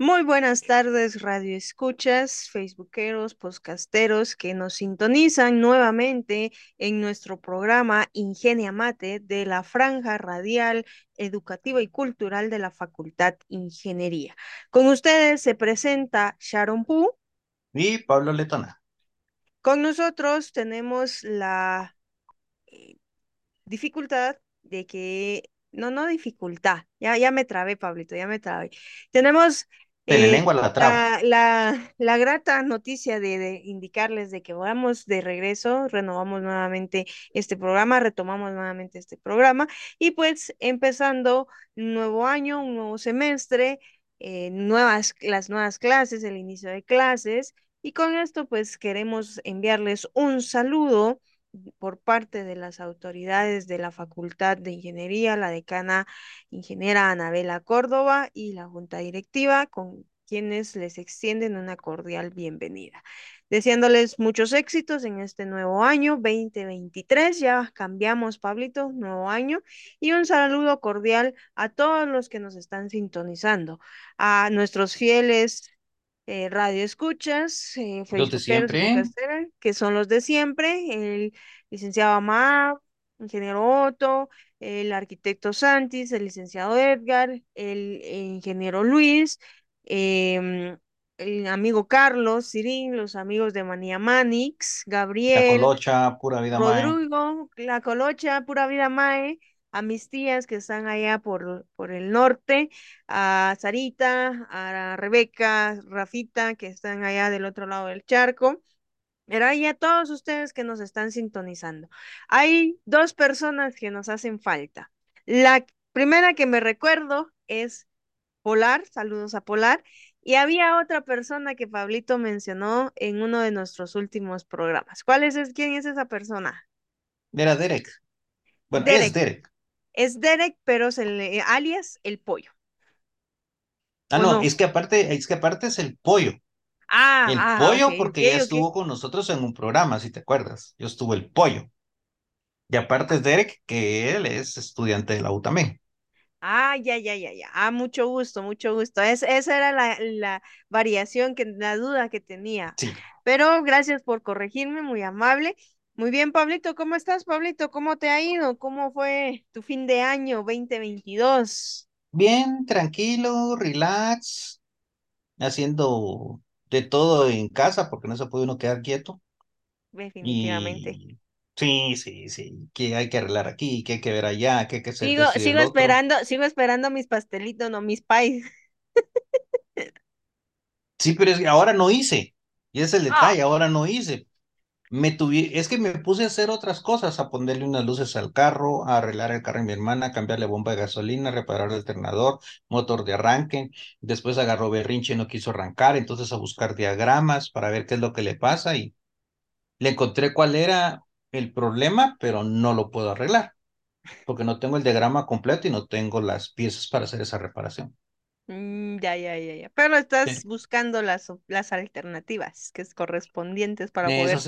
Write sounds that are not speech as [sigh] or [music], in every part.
Muy buenas tardes, radio escuchas, facebookeros, podcasteros que nos sintonizan nuevamente en nuestro programa Ingenia Mate de la Franja Radial Educativa y Cultural de la Facultad Ingeniería. Con ustedes se presenta Sharon Pu. Y Pablo Letona. Con nosotros tenemos la eh, dificultad de que no, no dificultad. Ya, ya me trabé, Pablito, ya me trabé. Tenemos eh, la La, la, la, grata noticia de, de, indicarles de que vamos de regreso, renovamos nuevamente este programa, retomamos nuevamente este programa y pues empezando un nuevo año, un nuevo semestre, eh, nuevas, las nuevas clases, el inicio de clases y con esto pues queremos enviarles un saludo por parte de las autoridades de la Facultad de Ingeniería, la decana ingeniera Anabela Córdoba y la junta directiva, con quienes les extienden una cordial bienvenida. Deseándoles muchos éxitos en este nuevo año 2023. Ya cambiamos, Pablito, nuevo año. Y un saludo cordial a todos los que nos están sintonizando, a nuestros fieles eh, radio escuchas, eh, los de siempre. que son los de siempre, el licenciado Amar, ingeniero Otto, el arquitecto Santis, el licenciado Edgar, el, ingeniero Luis, em, el amigo Carlos, Sirín, los amigos de Manía Manix, Gabriel, La Colocha, Pura Vida Rodrigo, La Colocha, Pura Vida Mae, a mis tías que están allá por, por el norte, a Sarita, a Rebeca, Rafita, que están allá del otro lado del charco. Pero y a todos ustedes que nos están sintonizando. Hay dos personas que nos hacen falta. La primera que me recuerdo es Polar, saludos a Polar, y había otra persona que Pablito mencionó en uno de nuestros últimos programas. ¿Cuál es, quién es esa persona? Era Derek. Bueno, es Derek. Es Derek, pero es el eh, alias el pollo. Ah, no, es que aparte, es que aparte es el pollo. Ah, el ah, pollo porque ya estuvo con nosotros en un programa, si te acuerdas. Yo estuve el pollo. Y aparte es Derek, que él es estudiante de la U también. Ah, ya, ya, ya, ya. Ah, mucho gusto, mucho gusto. Es, esa era la, la variación, que, la duda que tenía. Sí. Pero gracias por corregirme, muy amable. Muy bien, Pablito, ¿cómo estás, Pablito? ¿Cómo te ha ido? ¿Cómo fue tu fin de año 2022? Bien, tranquilo, relax, haciendo de todo en casa porque no se puede uno quedar quieto. Definitivamente. Sí, sí, sí, que hay que arreglar aquí, que hay que ver allá, que hay que hacer Sigo, sigo esperando, sigo esperando mis pastelitos, no mis pais. sí, pero es que ahora no hice. Y es el ah. detalle, ahora no hice me tuve, es que me puse a hacer otras cosas, a ponerle unas luces al carro, a arreglar el carro de mi hermana, cambiarle bomba de gasolina, reparar el alternador, motor de arranque. Después agarró berrinche y no quiso arrancar, entonces a buscar diagramas para ver qué es lo que le pasa y le encontré cuál era el problema, pero no lo puedo arreglar porque no tengo el diagrama completo y no tengo las piezas para hacer esa reparación. Mm, ya, ya, ya, ya. Pero estás buscando las, las alternativas que es correspondientes para poder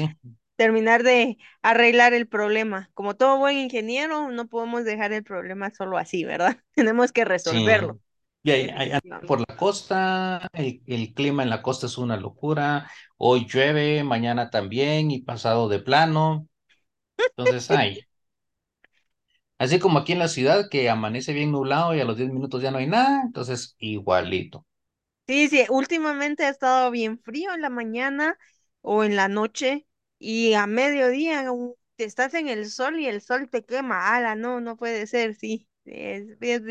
terminar de arreglar el problema. Como todo buen ingeniero, no podemos dejar el problema solo así, ¿verdad? [laughs] Tenemos que resolverlo. Y ahí, por la costa, el, el, clima en la costa es una locura. Hoy llueve, mañana también y pasado de plano. Entonces, [laughs] ay. Así como aquí en la ciudad que amanece bien nublado y a los 10 minutos ya no hay nada, entonces igualito. Sí, sí, últimamente ha estado bien frío en la mañana o en la noche y a mediodía te estás en el sol y el sol te quema. Ala, no, no puede ser, sí. Es, bien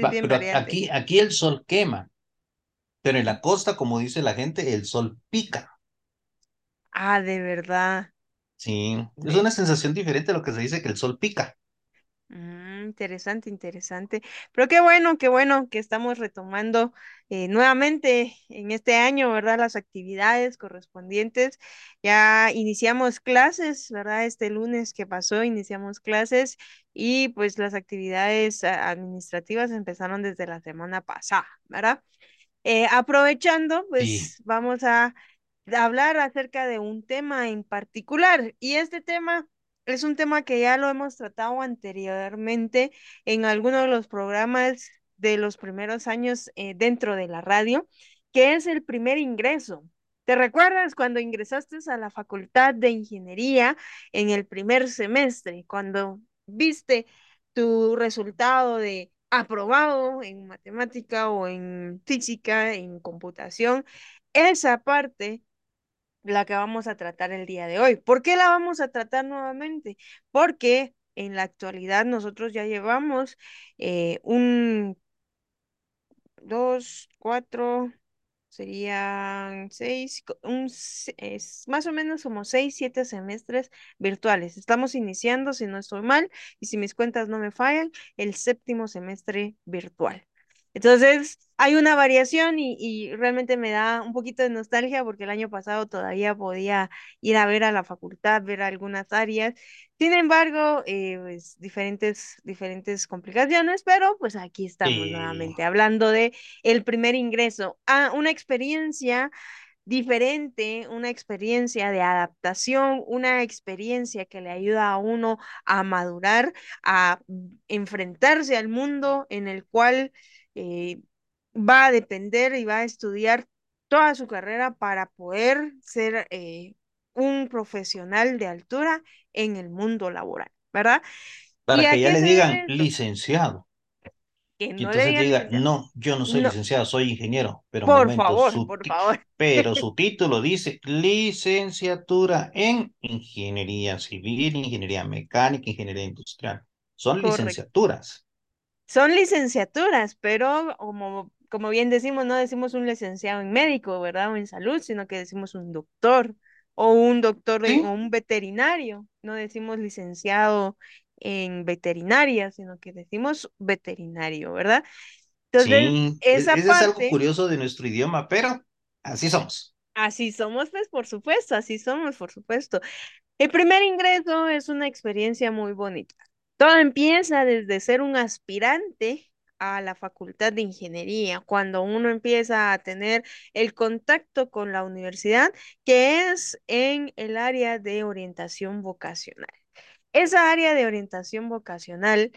aquí, aquí el sol quema, pero en la costa, como dice la gente, el sol pica. Ah, de verdad. Sí, es una sensación diferente a lo que se dice que el sol pica. Mm, interesante, interesante. Pero qué bueno, qué bueno que estamos retomando eh, nuevamente en este año, ¿verdad? Las actividades correspondientes. Ya iniciamos clases, ¿verdad? Este lunes que pasó, iniciamos clases y pues las actividades administrativas empezaron desde la semana pasada, ¿verdad? Eh, aprovechando, pues vamos a hablar acerca de un tema en particular y este tema es un tema que ya lo hemos tratado anteriormente en algunos de los programas de los primeros años eh, dentro de la radio que es el primer ingreso. ¿Te recuerdas cuando ingresaste a la Facultad de Ingeniería en el primer semestre, cuando viste tu resultado de aprobado en matemática o en física, en computación? Esa parte la que vamos a tratar el día de hoy. ¿Por qué la vamos a tratar nuevamente? Porque en la actualidad nosotros ya llevamos eh, un, dos, cuatro, serían seis, un, es más o menos como seis, siete semestres virtuales. Estamos iniciando, si no estoy mal, y si mis cuentas no me fallan, el séptimo semestre virtual. Entonces, hay una variación y, y, realmente me da un poquito de nostalgia porque el año pasado todavía podía ir a ver a la facultad, ver algunas áreas. Sin embargo, eh, pues diferentes, diferentes complicaciones, pero pues aquí estamos Sí. nuevamente hablando de el primer ingreso a una experiencia diferente, una experiencia de adaptación, una experiencia que le ayuda a uno a madurar, a enfrentarse al mundo en el cual eh, va a depender y va a estudiar toda su carrera para poder ser eh, un profesional de altura en el mundo laboral, ¿verdad? ¿Y Para que ya le digan licenciado. Que Y no entonces diga, licenciado. no, yo no soy No, licenciado, soy ingeniero. Pero por momento, favor, su por favor. pero [laughs] su título dice licenciatura en ingeniería civil, ingeniería mecánica, ingeniería industrial. Son Correcto. licenciaturas. Son licenciaturas, pero como, como bien decimos, no decimos un licenciado en médico, ¿verdad? O en salud, sino que decimos un doctor o un doctor o un veterinario. No decimos licenciado en veterinaria, sino que decimos veterinario, ¿verdad? Entonces, sí, e- esa ese es algo parte, curioso de nuestro idioma, pero así somos. así somos, pues, por supuesto, así somos, por supuesto. El primer ingreso es una experiencia muy bonita. Todo empieza desde ser un aspirante a la Facultad de Ingeniería, cuando uno empieza a tener el contacto con la universidad, que es en el área de orientación vocacional. Esa área de orientación vocacional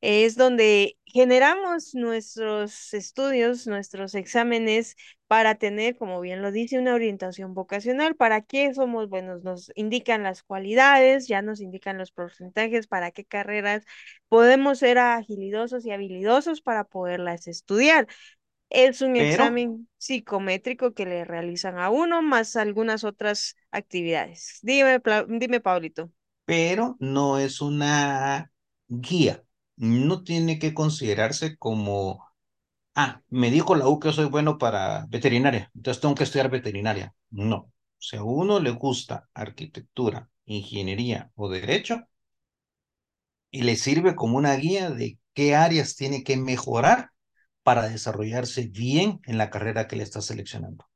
es donde generamos nuestros estudios, nuestros exámenes para tener, como bien lo dice, una orientación vocacional. ¿Para qué somos buenos? Nos indican las cualidades, ya nos indican los porcentajes, para qué carreras podemos ser agilidosos y habilidosos para poderlas estudiar. Es un Pero, examen psicométrico que le realizan a uno, más algunas otras actividades. Dime, dime, Pablito. pero no es una guía. No tiene que considerarse como Ah, me dijo la U que soy bueno para veterinaria, entonces tengo que estudiar veterinaria. No. Si a uno le gusta arquitectura, ingeniería o derecho, y le sirve como una guía de qué áreas tiene que mejorar para desarrollarse bien en la carrera que le está seleccionando.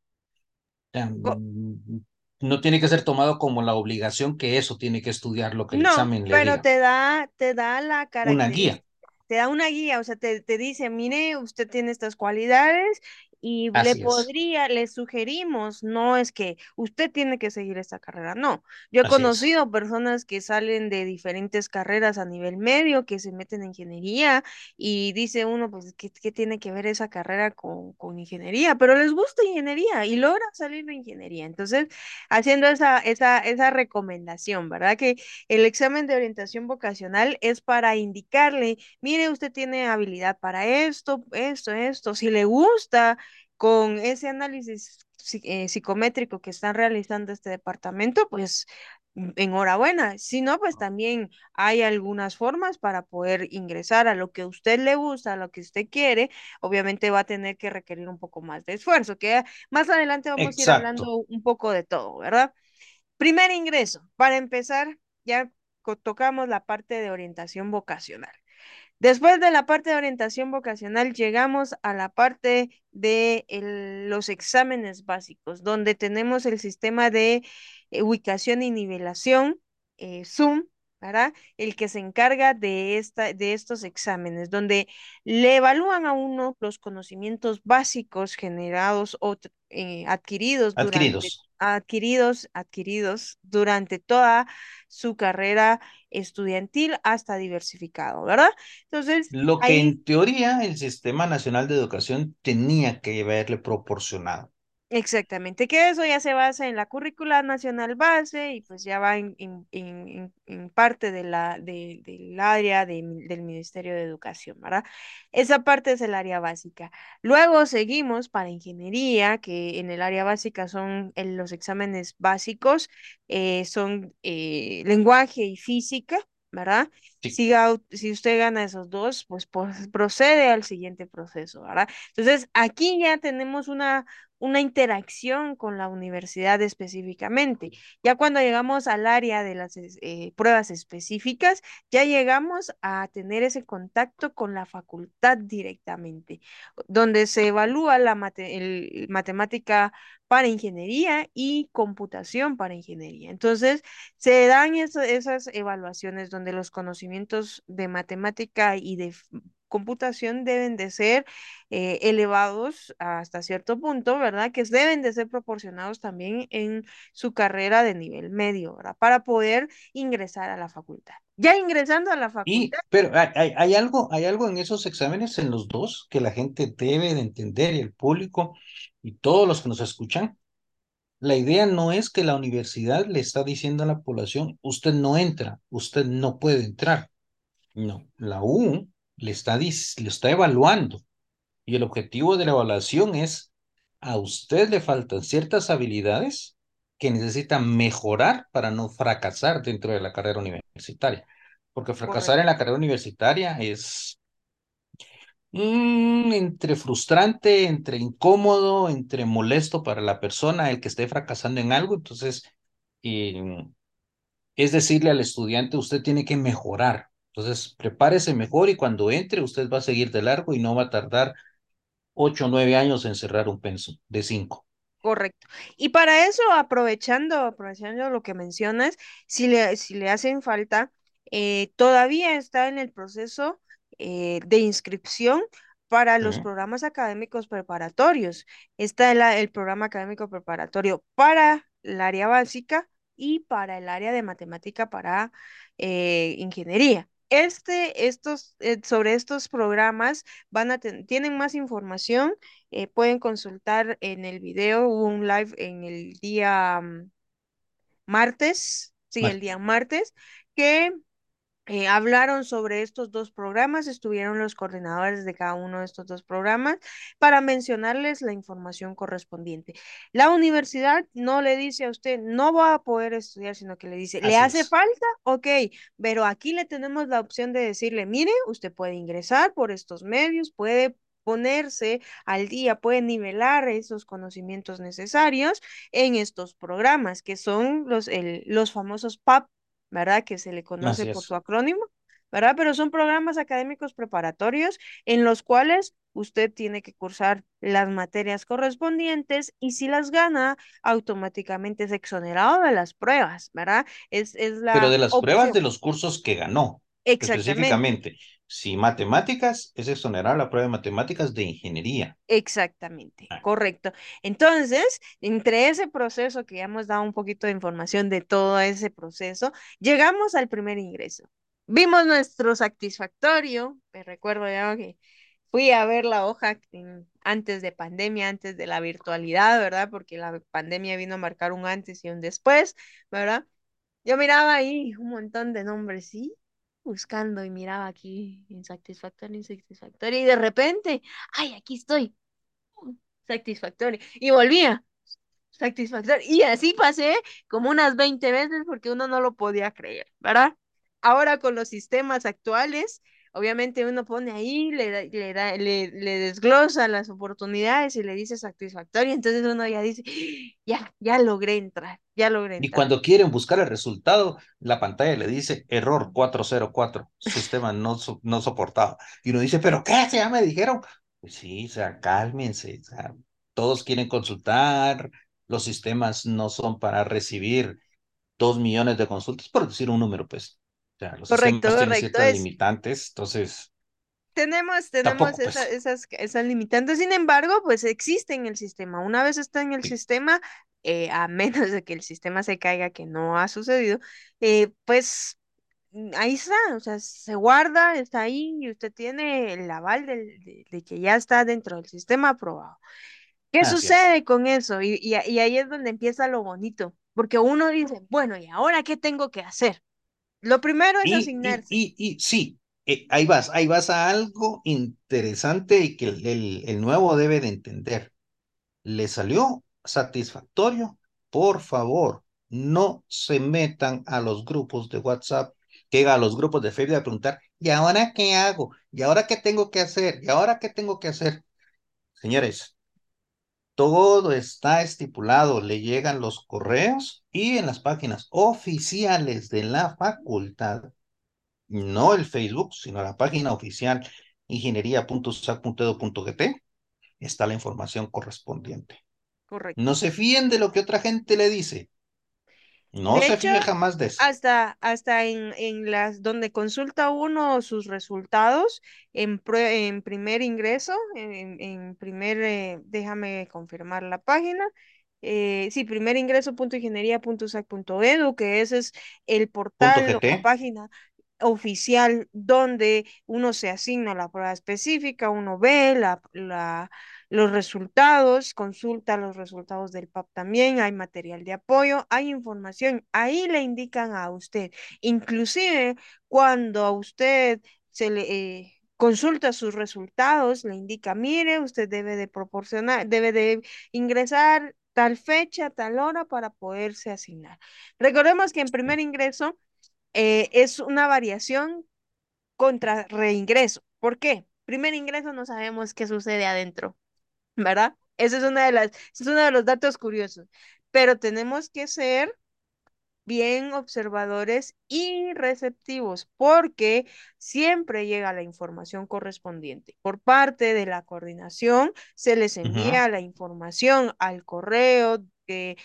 Mm, no tiene que ser tomado como la obligación que eso tiene que estudiar lo que el No, examen le pero diga. te da, te da la Una guía, te da una guía, o sea, te, te dice, mire, usted tiene estas cualidades y le así es, podría, le sugerimos, no es que usted tiene que seguir esta carrera, no. Yo he así es. conocido personas que salen de diferentes carreras a nivel medio, que se meten en ingeniería y dice uno, pues, ¿qué, qué tiene que ver esa carrera con, con ingeniería? Pero les gusta ingeniería y logran salir de ingeniería. Entonces, haciendo esa, esa, esa recomendación, ¿verdad? Que el examen de orientación vocacional es para indicarle, mire, usted tiene habilidad para esto, esto, esto. Si le gusta con ese análisis eh, psicométrico que están realizando este departamento, pues mm, enhorabuena. Si no, pues también hay algunas formas para poder ingresar a lo que a usted le gusta, a lo que usted quiere. Obviamente va a tener que requerir un poco más de esfuerzo, que más adelante vamos a ir hablando un poco de todo, ¿verdad? Primer ingreso. Para empezar, ya tocamos la parte de orientación vocacional. Después de la parte de orientación vocacional, llegamos a la parte de los exámenes básicos, donde tenemos el sistema de eh, ubicación y nivelación, eh, SUM. ¿Verdad? El que se encarga de, esta, de estos exámenes, donde le evalúan a uno los conocimientos básicos generados o eh, adquiridos durante adquiridos. adquiridos, adquiridos durante toda su carrera estudiantil hasta diversificado, ¿verdad? Entonces, Lo que ahí en teoría el Sistema Nacional de Educación tenía que haberle proporcionado. Exactamente, que eso ya se basa en la currícula nacional base y pues ya va en, en- en- en- parte de la, de- del área de del Ministerio de Educación, ¿verdad? Esa parte es el área básica. Luego seguimos para ingeniería, que en el área básica son en los exámenes básicos, eh, son eh, lenguaje y física, ¿verdad? Sí. Si, si usted gana esos dos, pues, pues procede al siguiente proceso, ¿verdad? Entonces, aquí ya tenemos una una interacción con la universidad específicamente. Ya cuando llegamos al área de las eh, pruebas específicas, ya llegamos a tener ese contacto con la facultad directamente, donde se evalúa la mate el, matemática para ingeniería y computación para ingeniería. Entonces, se dan esas evaluaciones donde los conocimientos de matemática y de computación deben de ser eh, elevados hasta cierto punto, ¿verdad? Que deben de ser proporcionados también en su carrera de nivel medio, ¿verdad? Para poder ingresar a la facultad. Ya ingresando a la facultad, Y, pero hay, hay, hay algo, hay algo en esos exámenes, en los dos, que la gente debe de entender y el público y todos los que nos escuchan. La idea no es que la universidad le está diciendo a la población, usted no entra, usted no puede entrar. No, la U le está, está evaluando y el objetivo de la evaluación es, a usted le faltan ciertas habilidades que necesita mejorar para no fracasar dentro de la carrera universitaria. Porque fracasar en la carrera universitaria es mm, entre frustrante, entre incómodo, entre molesto para la persona, el que esté fracasando en algo. Entonces, eh, es decirle al estudiante, usted tiene que mejorar. Entonces, prepárese mejor y cuando entre, usted va a seguir de largo y no va a tardar ocho o nueve años en cerrar un penso de cinco. correcto. Y para eso, aprovechando, aprovechando lo que mencionas, si le, si le hacen falta, eh, todavía está en el proceso eh, de inscripción para los programas académicos preparatorios. Está el, el programa académico preparatorio para el área básica y para el área de matemática para eh, ingeniería. Este, estos, eh, sobre estos programas van a ten- tienen más información eh, pueden consultar en el video, hubo un live en el día mm, martes, sí, el día martes, que eh, hablaron sobre estos dos programas, estuvieron los coordinadores de cada uno de estos dos programas para mencionarles la información correspondiente. La universidad no le dice a usted, no va a poder estudiar, sino que le dice, ¿le hace es. falta? Ok, pero aquí le tenemos la opción de decirle, mire, usted puede ingresar por estos medios, puede ponerse al día, puede nivelar esos conocimientos necesarios en estos programas, que son los, el, los famosos PAP ¿verdad? Que se le conoce por su acrónimo, ¿verdad? Pero son programas académicos preparatorios en los cuales usted tiene que cursar las materias correspondientes y si las gana, automáticamente es exonerado de las pruebas, ¿verdad? Es, es Pero la de las pruebas de los cursos que ganó, Exactamente. específicamente, si matemáticas, es exonerar la prueba de matemáticas de ingeniería. Exactamente, Ah, correcto. Entonces, entre ese proceso que ya hemos dado un poquito de información de todo ese proceso, llegamos al primer ingreso. Vimos nuestro satisfactorio, me recuerdo ya que fui a ver la hoja antes de pandemia, antes de la virtualidad, ¿verdad? Porque la pandemia vino a marcar un antes y un después, ¿verdad? Yo miraba ahí un montón de nombres, sí, buscando y miraba aquí insatisfactorio, insatisfactorio, y de repente, ay, aquí estoy satisfactorio. Y volvía, satisfactorio. Y así pasé como unas 20 veces porque uno no lo podía creer, ¿verdad? Ahora con los sistemas actuales, obviamente uno pone ahí, le, da- le, da, le, le desglosa las oportunidades y le dice satisfactorio, entonces uno ya dice, [gasps] ya, ya logré entrar, ya logré Y entrar. cuando quieren buscar el resultado, la pantalla le dice error 404, [laughs] sistema no, so- no soportado. Y uno dice, ¿pero qué? Ya me dijeron. Pues sí, o sea, cálmense. O sea, todos quieren consultar, los sistemas no son para recibir dos millones de consultas, por decir un número, pues. O sea, los Correcto, sistemas tienen correcto. ciertas Es, limitantes, entonces tenemos, tenemos tampoco, esa- pues. esas, esas limitantes. Sin embargo, pues existe en el sistema. Una vez está en el Sí. sistema, eh, a [laughs] menos de que el sistema se caiga, que no ha sucedido, eh, pues mm, ahí está, o sea, se guarda, está ahí y usted tiene el aval del- de, de que ya está dentro del sistema aprobado. ¿Qué Así es. sucede con eso? Y, y, y ahí es donde empieza lo bonito, porque uno dice, bueno, ¿y ahora qué tengo que hacer? Lo primero es Y, y, asignarse. y, y sí, eh, ahí vas, ahí vas a algo interesante y que el, el, el nuevo debe de entender. ¿Le salió satisfactorio? Por favor, no se metan a los grupos de WhatsApp, que a los grupos de Facebook a preguntar, ¿y ahora qué hago? ¿Y ahora qué tengo que hacer? ¿Y ahora qué tengo que hacer? Señores, todo está estipulado, le llegan los correos y en las páginas oficiales de la facultad, no el Facebook, sino la página oficial ingeniería.sac.edu.gt, está la información correspondiente. Correcto. No se fíen de lo que otra gente le dice. No De se hecho, fíe jamás de eso. hasta, hasta en, en las donde consulta uno sus resultados en, en primer ingreso, en, en primer, eh, déjame confirmar la página. Eh, sí, primer ingreso punto ingeniería punto sac punto edu, que ese es el portal o la página oficial donde uno se asigna la prueba específica, uno ve la, la, los resultados, consulta los resultados del PAP también, hay material de apoyo, hay información, ahí le indican a usted, inclusive cuando a usted se le... eh, consulta sus resultados, le indica, mire, usted debe de proporcionar, debe de ingresar tal fecha, tal hora para poderse asignar. Recordemos que en primer ingreso eh, es una variación contra reingreso. ¿Por qué? Primer ingreso no sabemos qué sucede adentro, ¿verdad? Ese es una de las, es uno de los datos curiosos. Pero tenemos que ser bien observadores y receptivos, porque siempre llega la información correspondiente. Por parte de la coordinación, se les envía la información al correo que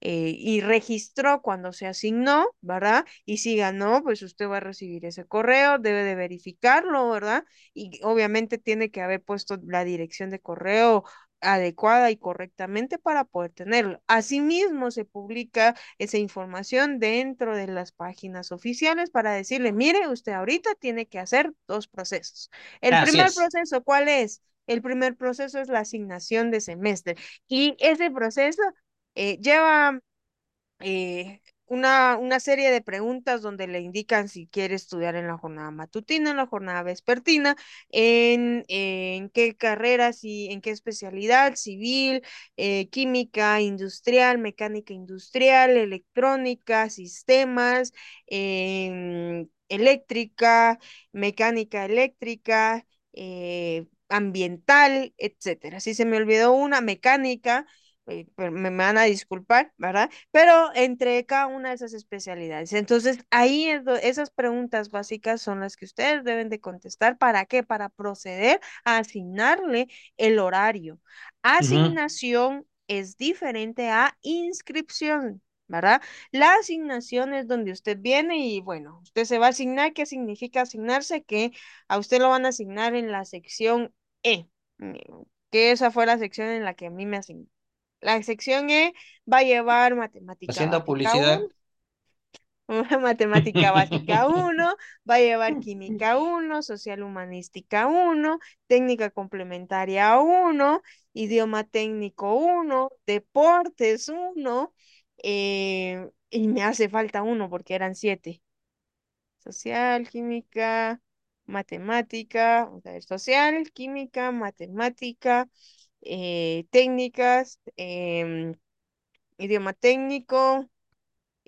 eh, y registró cuando se asignó, ¿verdad? Y si ganó, pues usted va a recibir ese correo, debe de verificarlo, ¿verdad? Y obviamente tiene que haber puesto la dirección de correo adecuada y correctamente para poder tenerlo. Asimismo, se publica esa información dentro de las páginas oficiales para decirle, mire, usted ahorita tiene que hacer dos procesos. El Así primer es. proceso, ¿cuál es? El primer proceso es la asignación de semestre y ese proceso eh, lleva eh, una, una serie de preguntas donde le indican si quiere estudiar en la jornada matutina, en la jornada vespertina, en, en qué carreras y en qué especialidad, civil, eh, química industrial, mecánica industrial, electrónica, sistemas, em, eléctrica, mecánica eléctrica. ambiental, etcétera. Si se me olvidó una, mecánica, me, me van a disculpar, ¿verdad? pero entre cada una de esas especialidades. Entonces, ahí esas preguntas básicas son las que ustedes deben de contestar. ¿Para qué? Para proceder a asignarle el horario. Asignación es diferente a inscripción. ¿Verdad? La asignación es donde usted viene y bueno, usted se va a asignar. ¿Qué significa asignarse? Que a usted lo van a asignar en la sección E, mm, que esa fue la sección en la que a mí me asignó. La sección E va a llevar matemática Haciendo básica uno, publicidad. [laughs] matemática básica uno, va a llevar química uno, social humanística uno, técnica complementaria uno, idioma técnico uno, deportes uno, eh, y me hace falta uno porque eran siete. Social, química, matemática, vamos a ver, social, química, matemática, eh, técnicas, em, idioma técnico,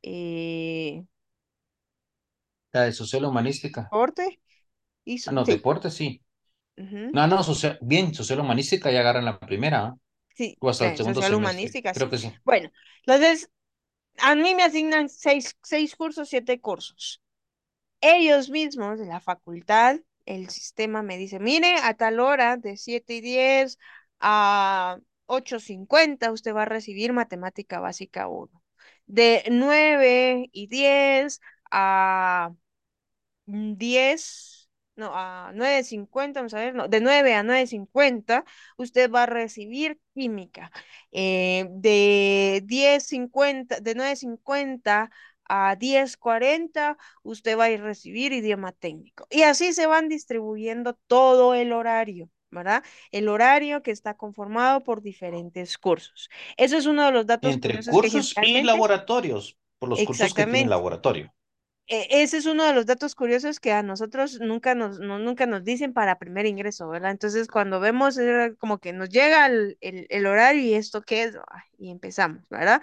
eh, La de social humanística. deporte y Ah, no, sí, deporte sí. No, no, social, bien, social humanística ya agarran la primera, sí, O hasta el eh, segundo social semestre. humanística, Creo sí. que sí. Bueno, entonces a mí me asignan seis, seis cursos, siete cursos. Ellos mismos, de la facultad, el sistema me dice, mire, a tal hora, de 7 y 10 a ocho cincuenta usted va a recibir matemática básica uno De 9 y 10 a 10, no, a 9.50, vamos a ver, no, de 9 a 9.50, usted va a recibir química. Eh, de 10.50, de 9.50 a 10.40, usted va a recibir idioma técnico. Y así se van distribuyendo todo el horario. ¿Verdad? El horario que está conformado por diferentes cursos. Eso es uno de los datos Entre que cursos y laboratorios, por los cursos que tienen laboratorio. e- ese es uno de los datos curiosos que a nosotros nunca nos, no- nunca nos dicen para primer ingreso, ¿verdad? Entonces, cuando vemos, era como que nos llega el, el- el horario y esto qué es, Ay, y empezamos, ¿verdad?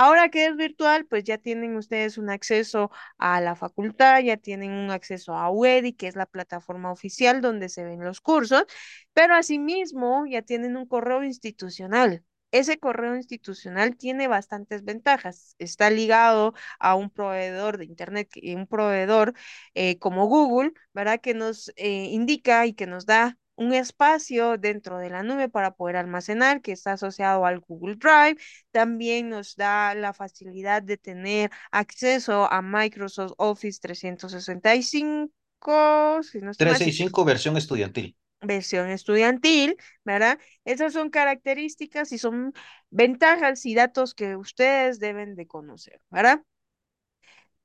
Ahora que es virtual, pues ya tienen ustedes un acceso a la facultad, ya tienen un acceso a UEDI, que es la plataforma oficial donde se ven los cursos, pero asimismo ya tienen un correo institucional. Ese correo institucional tiene bastantes ventajas. Está ligado a un proveedor de Internet, un proveedor eh, como Google, ¿verdad? Que nos eh, indica y que nos da un espacio dentro de la nube para poder almacenar, que está asociado al Google Drive. También nos da la facilidad de tener acceso a Microsoft Office 365, si no estoy mal, sí, 365 versión estudiantil. versión estudiantil, ¿verdad? Esas son características y son ventajas y datos que ustedes deben de conocer, ¿verdad?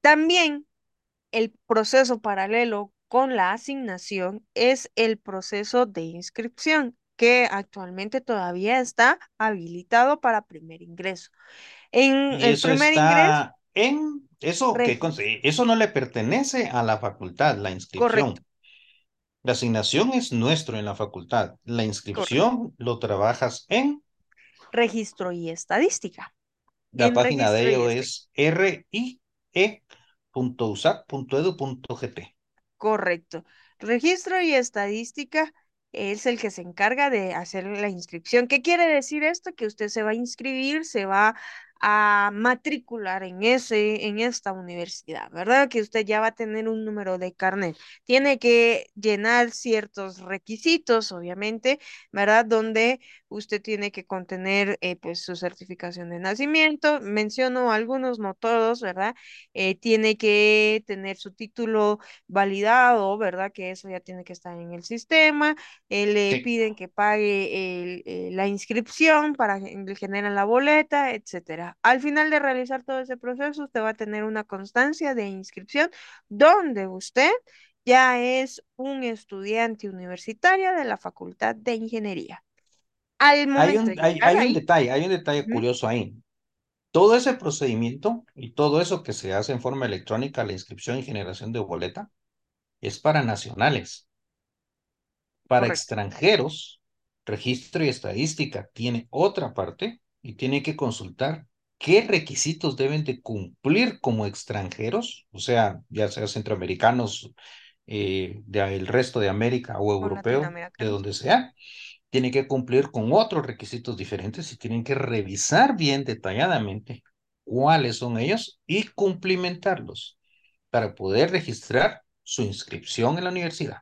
También el proceso paralelo con la asignación es el proceso de inscripción, que actualmente todavía está habilitado para primer ingreso. En el eso primer ingreso, en, eso que eso no le pertenece a la facultad, la correcto, inscripción. La asignación es nuestro en la facultad. La correcto. inscripción lo trabajas en, Registro y estadística. la En página de ello es rie.usac.edu.gt. Correcto. Registro y estadística es el que se encarga de hacer la inscripción. ¿Qué quiere decir esto? Que usted se va a inscribir, se va a matricular en ese, en esta universidad, ¿verdad? Que usted ya va a tener un número de carnet. Tiene que llenar ciertos requisitos, obviamente, ¿verdad? Donde usted tiene que contener, eh, pues, su certificación de nacimiento. Menciono algunos, no todos, ¿verdad? Eh, tiene que tener su título validado, ¿verdad? Que eso ya tiene que estar en el sistema. eh, le Sí. piden que pague el- eh, la inscripción para que le generan la boleta, etcétera. Al final de realizar todo ese proceso, usted va a tener una constancia de inscripción donde usted ya es un estudiante universitario de la Facultad de Ingeniería. Al Hay un, hay, detalle, hay un detalle curioso ahí. Todo ese procedimiento y todo eso que se hace en forma electrónica, la inscripción y generación de boleta, es para nacionales. Para correcto, extranjeros, registro y estadística tiene otra parte y tiene que consultar qué requisitos deben de cumplir como extranjeros, o sea, ya sea centroamericanos, eh, del resto de América o europeo, de donde sea, tiene que cumplir con otros requisitos diferentes y tienen que revisar bien detalladamente cuáles son ellos y cumplimentarlos para poder registrar su inscripción en la universidad.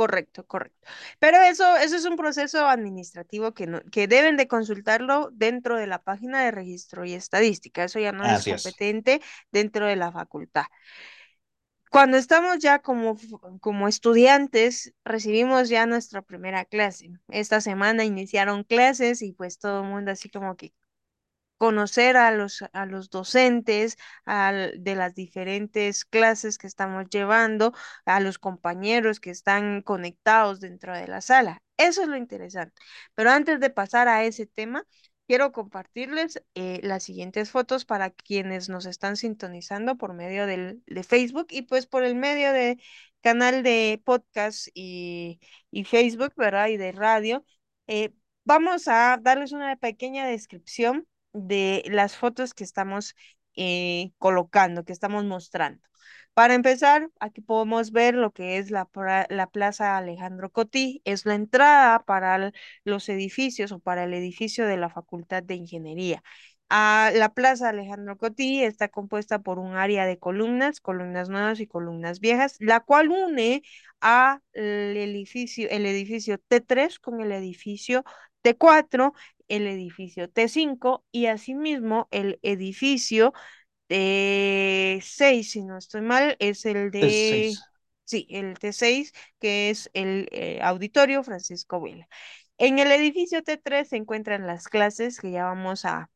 Correcto, correcto. Pero eso, eso es un proceso administrativo que, no- que deben de consultarlo dentro de la página de registro y estadística. Eso ya no es Así es. competente dentro de la facultad. Cuando estamos ya como, como estudiantes, recibimos ya nuestra primera clase. Esta semana iniciaron clases y pues todo el mundo así como que conocer a los, a los docentes al- de las diferentes clases que estamos llevando, a los compañeros que están conectados dentro de la sala. Eso es lo interesante. Pero antes de pasar a ese tema, quiero compartirles eh, las siguientes fotos para quienes nos están sintonizando por medio del, de Facebook y pues por el medio de canal de podcast y, y Facebook, ¿verdad? Y de radio. Eh, vamos a darles una pequeña descripción de las fotos que estamos eh, colocando, que estamos mostrando. Para empezar, aquí podemos ver lo que es la, la Plaza Alejandro Cotí, es la entrada para los edificios o para el edificio de la Facultad de Ingeniería. Ah, la Plaza Alejandro Cotí está compuesta por un área de columnas, columnas nuevas y columnas viejas, la cual une a el edificio, el edificio T3 con el edificio T4 el edificio T5 y asimismo el edificio T6, si no estoy mal, es el de seis. Sí, el T6, que es el eh, auditorio Francisco Vela. En el edificio T3 se encuentran las clases que ya vamos a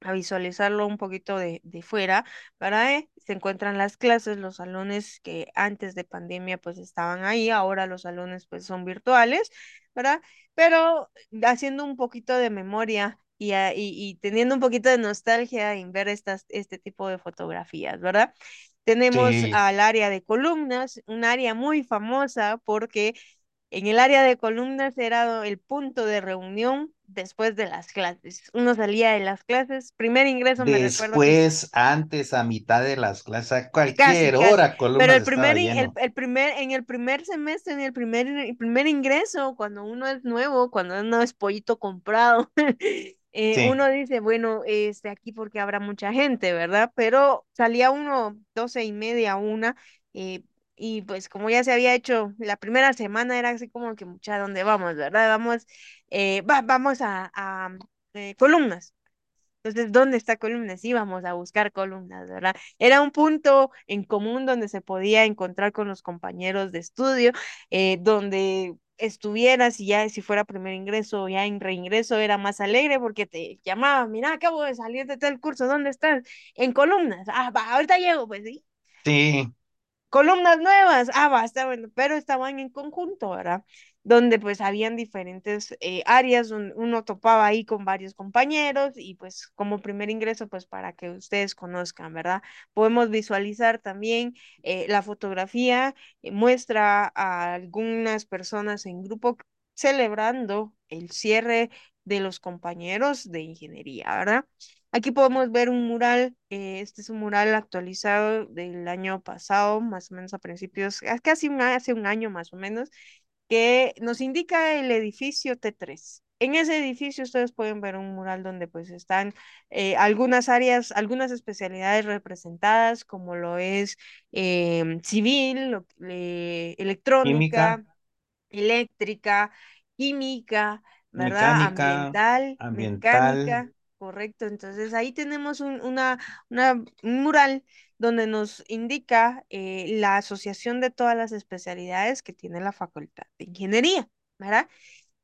a visualizarlo un poquito de, de fuera, ¿verdad? Eh, Se encuentran las clases, los salones que antes de pandemia pues estaban ahí, ahora los salones pues son virtuales, ¿verdad? Pero haciendo un poquito de memoria y, a- y, y teniendo un poquito de nostalgia en ver estas, este tipo de fotografías, ¿verdad? Tenemos Sí, al área de columnas, un área muy famosa porque en el área de columnas era el punto de reunión después de las clases. Uno salía de las clases, primer ingreso me recuerdo que es después, antes, a mitad de las clases, a casi, cualquier casi, hora, pero columnas el primer, el, primer, en el primer semestre, en el primer, el primer ingreso, cuando uno es nuevo, cuando uno es pollito comprado, [laughs] eh, Sí, uno dice, bueno, este, aquí porque habrá mucha gente, ¿verdad? Pero salía uno doce y media, una, eh, y pues como ya se había hecho, la primera semana era así como que mucha, ¿dónde vamos, verdad? Vamos, eh, va, vamos a, a eh, columnas. Entonces, ¿dónde está columnas? Íbamos a buscar columnas, ¿verdad? Era un punto en común donde se podía encontrar con los compañeros de estudio, eh, donde estuvieras y ya si fuera primer ingreso o ya en reingreso era más alegre porque te llamaban, mira, acabo de salir de tal curso, ¿dónde estás? En columnas. Ah, ahorita llego, pues sí. sí, Columnas nuevas, ah, basta, bueno, pero estaban en conjunto, ¿verdad? Donde pues habían diferentes eh, áreas, un- uno topaba ahí con varios compañeros y pues como primer ingreso, pues para que ustedes conozcan, ¿verdad? Podemos visualizar también eh, la fotografía, eh, muestra a algunas personas en grupo celebrando el cierre de los compañeros de ingeniería, ¿verdad? Aquí podemos ver un mural, eh, este es un mural actualizado del año pasado, más o menos a principios, ah, casi un, hace un año más o menos, que nos indica el edificio T3. En ese edificio ustedes pueden ver un mural donde pues están eh, algunas áreas, algunas especialidades representadas, como lo es em, civil, lo- eh, química, electrónica, eléctrica, química, ¿verdad? mecánica, Ambiental, ambiental. mecánica, correcto. Entonces ahí tenemos un, una, una, un mural donde nos indica eh, la asociación de todas las especialidades que tiene la Facultad de Ingeniería, ¿verdad?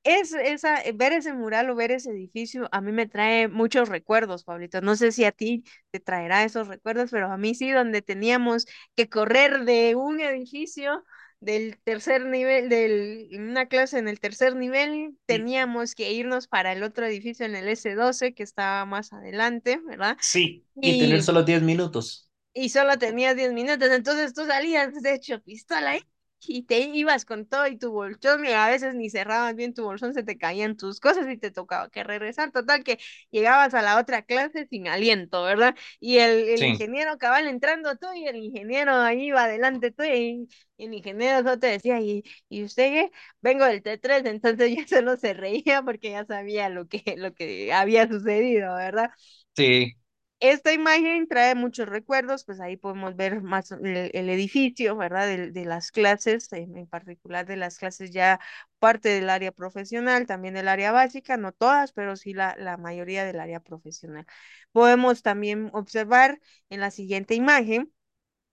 Es, esa, eh, ver ese mural o ver ese edificio a mí me trae muchos recuerdos, Pablito. No sé si a ti te traerá esos recuerdos, pero a mí sí, donde teníamos que correr de un edificio del tercer nivel, de una clase en el tercer nivel, Y, teníamos que irnos para el otro edificio en el S12 que estaba más adelante, ¿verdad? sí, y tener solo 10 minutos. y solo tenías 10 minutos, entonces tú salías de hecho pistola, ¿eh? Y te ibas con todo y tu bolsón, y a veces ni cerrabas bien tu bolsón, se te caían tus cosas y te tocaba que regresar. Total, que llegabas a la otra clase sin aliento, ¿verdad? Y el, el Sí, ingeniero cabal entrando tú y el ingeniero ahí iba adelante tú y, y el ingeniero solo te decía, ¿y, y usted qué? Vengo del T3, entonces [laughs] ya solo se reía porque ya sabía lo que, lo que había sucedido, ¿verdad? sí, Esta imagen trae muchos recuerdos, pues ahí podemos ver más el, edificio, ¿verdad? De, de las clases, en, particular de las clases ya parte del área profesional, también del área básica, no todas, pero sí la, mayoría del área profesional. Podemos también observar en la siguiente imagen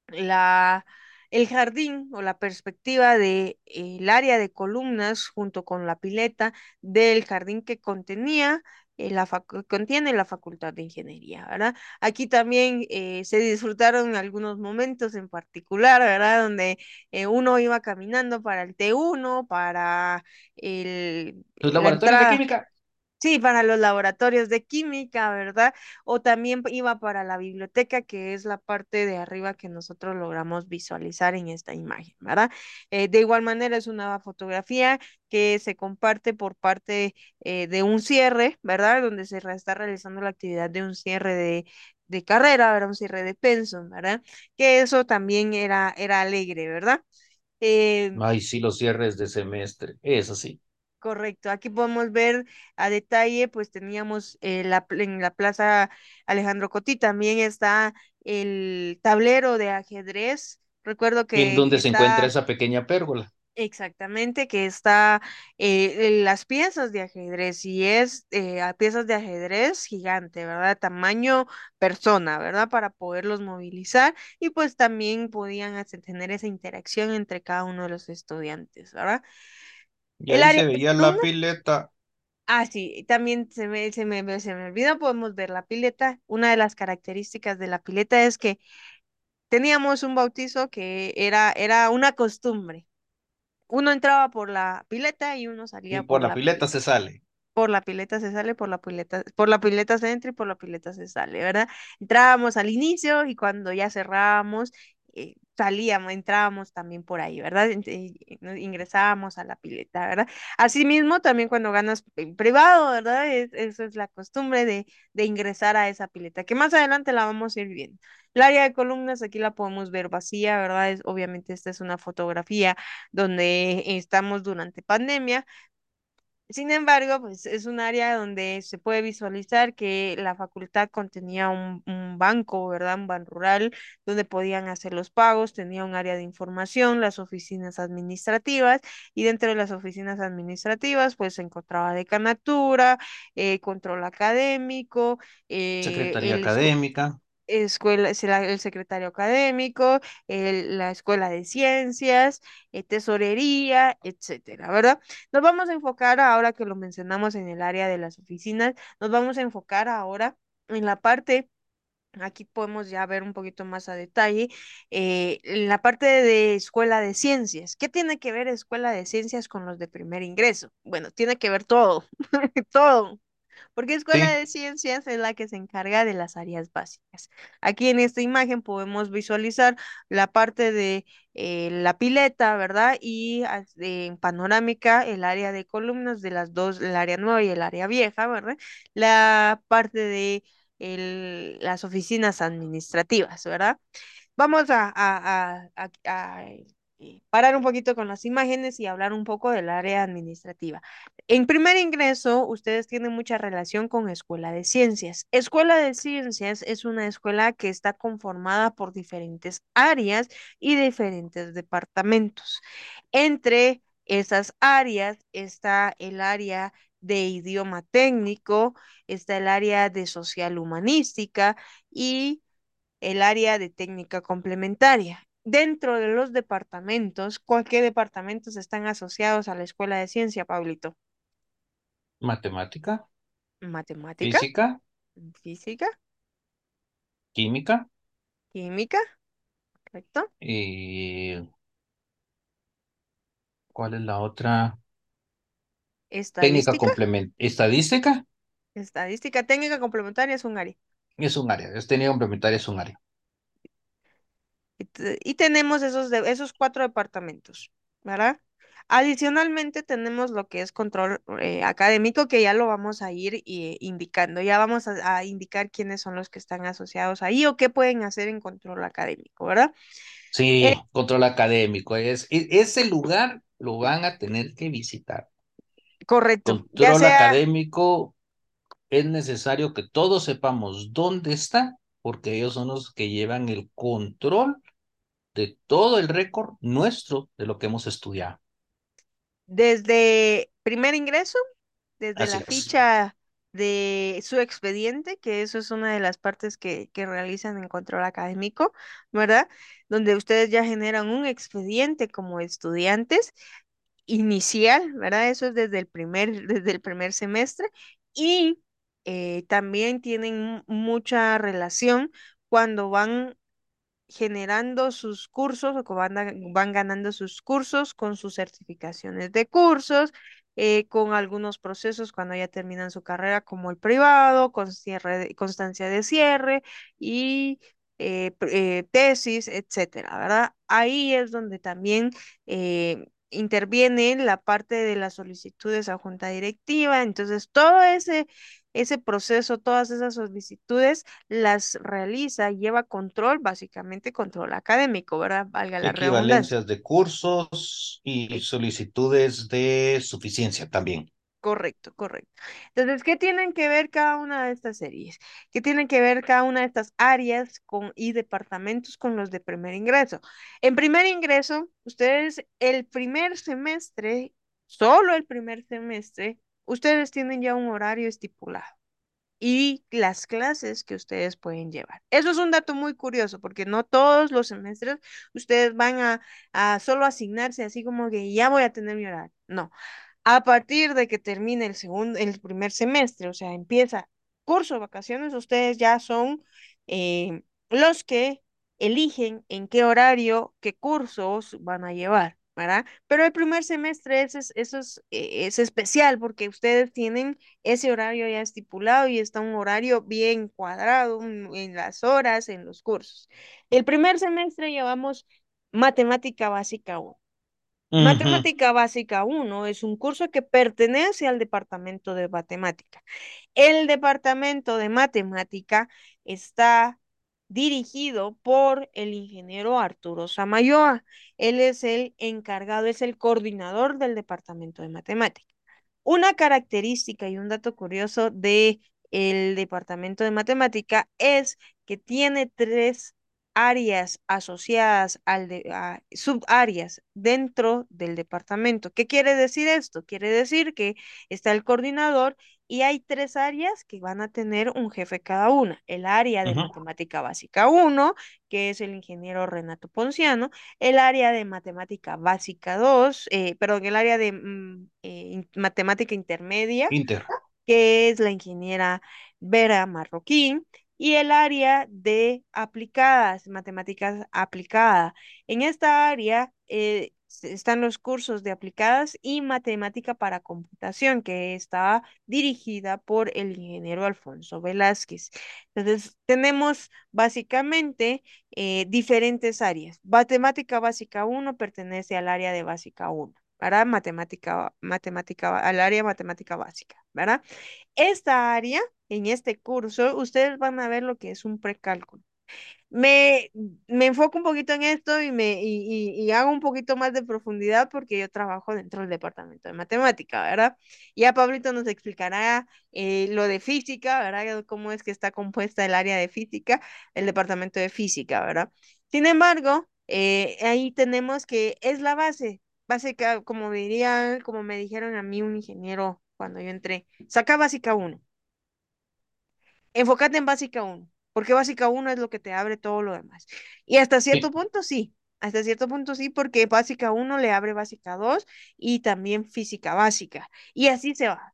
la, el jardín o la perspectiva de, eh, el área de columnas junto con la pileta del jardín que contenía eh, la facu- contiene la Facultad de Ingeniería, ¿verdad? Aquí también eh, se disfrutaron algunos momentos en particular, ¿verdad? Donde eh, uno iba caminando para el T1, para el, los la laboratorios de química. Sí, para los laboratorios de química, ¿verdad? O también iba para la biblioteca, que es la parte de arriba que nosotros logramos visualizar en esta imagen, ¿verdad? Eh, de igual manera es una fotografía que se comparte por parte eh, de un cierre, ¿verdad? Donde se está realizando la actividad de un cierre de, de carrera, ¿verdad? Un cierre de pensum, ¿verdad? Que eso también era, era alegre, ¿verdad? Eh, Ay, sí, los cierres de semestre, eso sí. Correcto, aquí podemos ver a detalle, pues teníamos eh, la, en la Plaza Alejandro Cotí también está el tablero de ajedrez. Recuerdo En que donde se encuentra esa pequeña pérgola. Exactamente, que está eh, las piezas de ajedrez y es eh, a piezas de ajedrez gigante, ¿verdad? Tamaño persona, ¿verdad? Para poderlos movilizar y pues también podían hacer- tener esa interacción entre cada uno de los estudiantes, ¿verdad? Y El ahí área se veía la pileta. ah, sí, también se me, se me, se me olvidó, podemos ver la pileta. Una de las características de la pileta es que teníamos un bautizo que era, era una costumbre. Uno entraba por la pileta y uno Y salía por por la la pileta pileta. se sale. Por la pileta se sale, por la pileta, por la pileta se entra y por la pileta se sale, ¿verdad? Entrábamos al inicio y cuando ya cerrábamos, eh, salíamos, entrábamos también por ahí, ¿verdad? Ingresábamos a la pileta, ¿verdad? Asimismo, también cuando ganas en privado, ¿verdad? Es- eso es la costumbre de, de ingresar a esa pileta, que más adelante la vamos a ir viendo. El área de columnas aquí la podemos ver vacía, ¿verdad? Es, obviamente esta es una fotografía donde estamos durante pandemia sin embargo, pues es un área donde se puede visualizar que la facultad contenía un, un banco, ¿verdad? Un ban rural donde podían hacer los pagos, tenía un área de información, las oficinas administrativas y dentro de las oficinas administrativas pues se encontraba decanatura, eh, control académico, eh, Secretaría el académica. Escuela, es la- el secretario académico, la escuela de ciencias, eh, tesorería, etcétera, ¿verdad? Nos vamos a enfocar ahora que lo mencionamos en el área de las oficinas, nos vamos a enfocar ahora en la parte, aquí podemos ya ver un poquito más a detalle, eh, en la parte de escuela de ciencias. ¿Qué tiene que ver escuela de ciencias con los de primer ingreso? Bueno, tiene que ver todo, [laughs] todo. Porque Escuela Sí, de Ciencias es la que se encarga de las áreas básicas. Aquí en esta imagen podemos visualizar la parte de eh, la pileta, ¿verdad? Y de- en panorámica el área de columnas de las dos, el área nueva y el área vieja, ¿verdad? La parte de el- las oficinas administrativas, ¿verdad? Vamos a- a- a- a, eh, parar un poquito con las imágenes y hablar un poco del área administrativa. En primer ingreso, ustedes tienen mucha relación con Escuela de Ciencias. Escuela de Ciencias es una escuela que está conformada por diferentes áreas y diferentes departamentos. Entre esas áreas está el área de idioma técnico, está el área de social humanística y el área de técnica complementaria. Dentro de los departamentos, ¿cuál- departamentos están asociados a la Escuela de Ciencia, Pablito? matemática, Matemática, física, física, química química, ¿correcto? y ¿cuál es la otra? Técnica Estadística, complementaria. Estadística estadística técnica complementaria es un área. es un área. Es técnica complementaria es un área. Y, te- y tenemos esos, de, esos cuatro departamentos, ¿verdad? Adicionalmente tenemos lo que es control eh, académico, que ya lo vamos a ir eh, indicando. Ya vamos a, a indicar quiénes son los que están asociados ahí o qué pueden hacer en control académico, ¿verdad? Eh, Sí, control académico. Es, e- ese lugar lo van a tener que visitar. correcto, Control sea académico es necesario que todos sepamos dónde está, porque ellos son los que llevan el control de todo el récord nuestro de lo que hemos estudiado. desde primer ingreso, desde Así la es. ficha de su expediente, que eso es una de las partes que, que realizan en control académico, ¿verdad? Donde ustedes ya generan un expediente como estudiantes inicial, ¿verdad? Eso es desde el primer, desde el primer semestre y eh, también tienen mu- mucha relación cuando van generando sus cursos o que van, van ganando sus cursos con sus certificaciones de cursos, eh, con algunos procesos cuando ya terminan su carrera, como el privado, con cierre constancia de cierre y eh, eh, tesis, etcétera, ¿verdad? Ahí es donde también interviene la parte de las solicitudes a junta directiva, entonces todo ese... Ese proceso, todas esas solicitudes las realiza, lleva control, básicamente control académico, ¿verdad? Valga la. Equivalencias de cursos y solicitudes de suficiencia también. Correcto, correcto. Entonces, ¿qué tienen que ver cada una de estas series? ¿Qué tienen que ver cada una de estas áreas con, y departamentos con los de primer ingreso? En primer ingreso, ustedes el primer semestre, solo el primer semestre, ustedes tienen ya un horario estipulado y las clases que ustedes pueden llevar. Eso es un dato muy curioso porque no todos los semestres ustedes van a, a solo asignarse así como que ya voy a tener mi horario. No. A partir de que termine el segundo, el primer semestre, o sea, empieza curso vacaciones, ustedes ya son eh, los que eligen en qué horario, qué cursos van a llevar. ¿Verdad? Pero el primer semestre es, es, eso es, eh, es especial porque ustedes tienen ese horario ya estipulado y está un horario bien cuadrado en las horas, en los cursos. El primer semestre llevamos matemática básica 1. Ujú, Matemática básica 1 es un curso que pertenece al departamento de matemática. El departamento de matemática está dirigido por el ingeniero Arturo Samayoa. Él es el encargado, es el coordinador del departamento de matemática. Una característica y un dato curioso de el departamento de matemática es que tiene tres áreas asociadas al de, a subáreas dentro del departamento. ¿Qué quiere decir esto? Quiere decir que está el coordinador y hay tres áreas que van a tener un jefe cada una. El área de matemática básica uno que es el ingeniero Renato Ponciano, el área de matemática básica 2, eh, perdón, el área de mm, eh, matemática intermedia, Inter. que es la ingeniera Vera Marroquín, y el área de aplicadas, matemáticas aplicada. En esta área eh, están los cursos de aplicadas y matemática para computación, que está dirigida por el ingeniero Alfonso Velázquez. Entonces, tenemos básicamente eh, diferentes áreas. Matemática básica uno pertenece al área de básica uno. ¿verdad? Matemática, matemática, al área matemática básica, ¿verdad? Esta área, en este curso, ustedes van a ver lo que es un precálculo. Me, me enfoco un poquito en esto y, me, y, y- hago un poquito más de profundidad porque yo trabajo dentro del departamento de matemática, ¿verdad? Ya Pablito nos explicará eh, lo de física, ¿verdad? Cómo es que está compuesta el área de física, el departamento de física, ¿verdad? Sin embargo, eh, ahí tenemos que es la base, básica, como diría, como me dijeron a mí un ingeniero cuando yo entré, saca básica uno. Enfócate en básica uno, porque básica uno es lo que te abre todo lo demás. Y hasta cierto Sí. punto sí, hasta cierto punto sí, porque básica uno le abre básica 2 y también física básica. Y así se va.